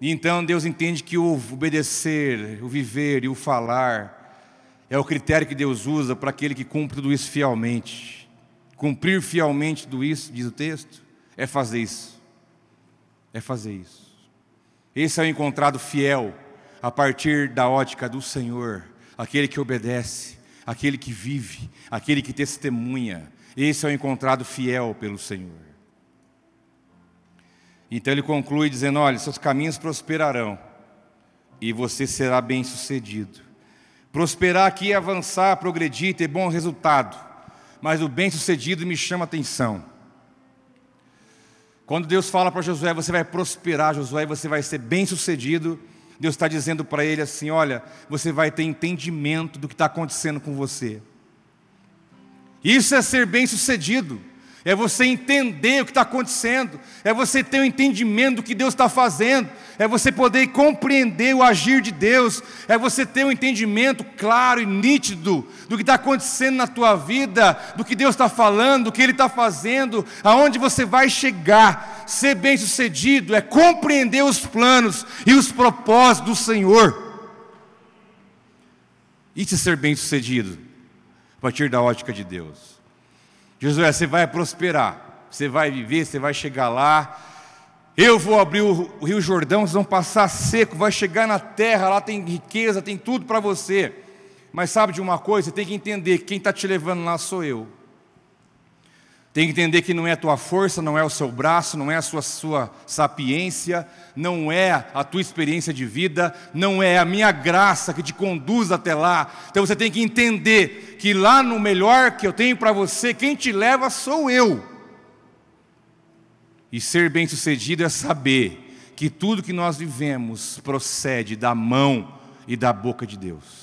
E então Deus entende que o obedecer, o viver e o falar é o critério que Deus usa para aquele que cumpre tudo isso fielmente. Cumprir fielmente tudo isso, diz o texto, é fazer isso é fazer isso. Esse é o encontrado fiel a partir da ótica do Senhor, aquele que obedece, aquele que vive, aquele que testemunha. Esse é o encontrado fiel pelo Senhor. Então ele conclui dizendo: Olha, seus caminhos prosperarão e você será bem-sucedido. Prosperar aqui é avançar, progredir, ter bom resultado, mas o bem-sucedido me chama atenção. Quando Deus fala para Josué, você vai prosperar, Josué, você vai ser bem sucedido. Deus está dizendo para ele assim: olha, você vai ter entendimento do que está acontecendo com você. Isso é ser bem sucedido é você entender o que está acontecendo, é você ter o um entendimento do que Deus está fazendo, é você poder compreender o agir de Deus, é você ter um entendimento claro e nítido do que está acontecendo na tua vida, do que Deus está falando, do que Ele está fazendo, aonde você vai chegar, ser bem sucedido, é compreender os planos e os propósitos do Senhor. Isso é ser bem sucedido, a partir da ótica de Deus. Josué, você vai prosperar, você vai viver, você vai chegar lá. Eu vou abrir o Rio Jordão, vocês vão passar seco, vai chegar na terra, lá tem riqueza, tem tudo para você. Mas sabe de uma coisa? Você tem que entender que quem está te levando lá sou eu. Tem que entender que não é a tua força, não é o seu braço, não é a sua, sua sapiência, não é a tua experiência de vida, não é a minha graça que te conduz até lá. Então você tem que entender que lá no melhor que eu tenho para você, quem te leva sou eu. E ser bem-sucedido é saber que tudo que nós vivemos procede da mão e da boca de Deus.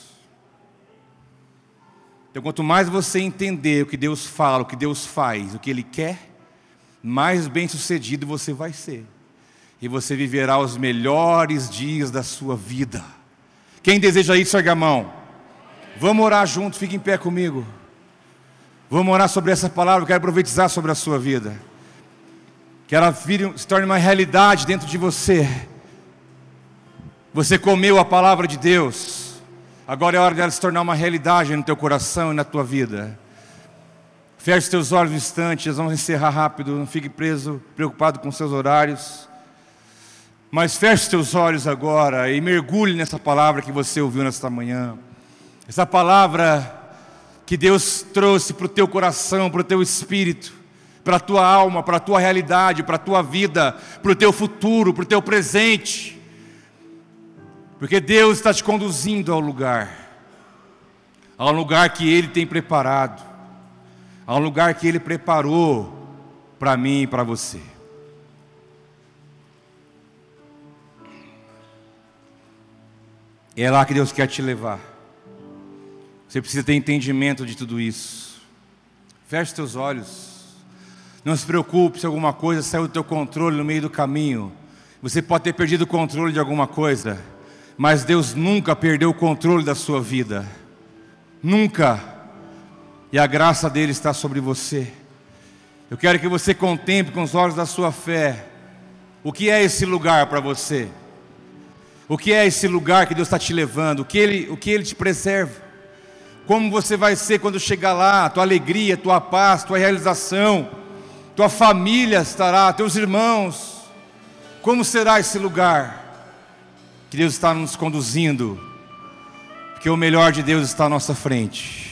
Então, quanto mais você entender o que Deus fala, o que Deus faz, o que Ele quer, mais bem-sucedido você vai ser. E você viverá os melhores dias da sua vida. Quem deseja isso, erga a mão. Vamos orar juntos, fique em pé comigo. Vamos orar sobre essa palavra, quero profetizar sobre a sua vida. Que ela se torne uma realidade dentro de você. Você comeu a palavra de Deus. Agora é hora dela se tornar uma realidade no teu coração e na tua vida. Feche os teus olhos um instante, vamos encerrar rápido, não fique preso, preocupado com seus horários. Mas feche os teus olhos agora e mergulhe nessa palavra que você ouviu nesta manhã. Essa palavra que Deus trouxe para o teu coração, para o teu espírito, para a tua alma, para a tua realidade, para a tua vida, para o teu futuro, para o teu presente. Porque Deus está te conduzindo ao lugar, ao lugar que Ele tem preparado, ao lugar que Ele preparou para mim e para você. É lá que Deus quer te levar. Você precisa ter entendimento de tudo isso. Feche seus olhos. Não se preocupe se alguma coisa saiu do teu controle no meio do caminho. Você pode ter perdido o controle de alguma coisa, mas Deus nunca perdeu o controle da sua vida. Nunca. E a graça dele está sobre você. Eu quero que você contemple com os olhos da sua fé o que é esse lugar para você. O que é esse lugar que Deus está te levando? O que, ele, o que Ele te preserva? Como você vai ser quando chegar lá? Tua alegria, tua paz, tua realização, tua família estará, teus irmãos. Como será esse lugar que Deus está nos conduzindo? Porque o melhor de Deus está à nossa frente.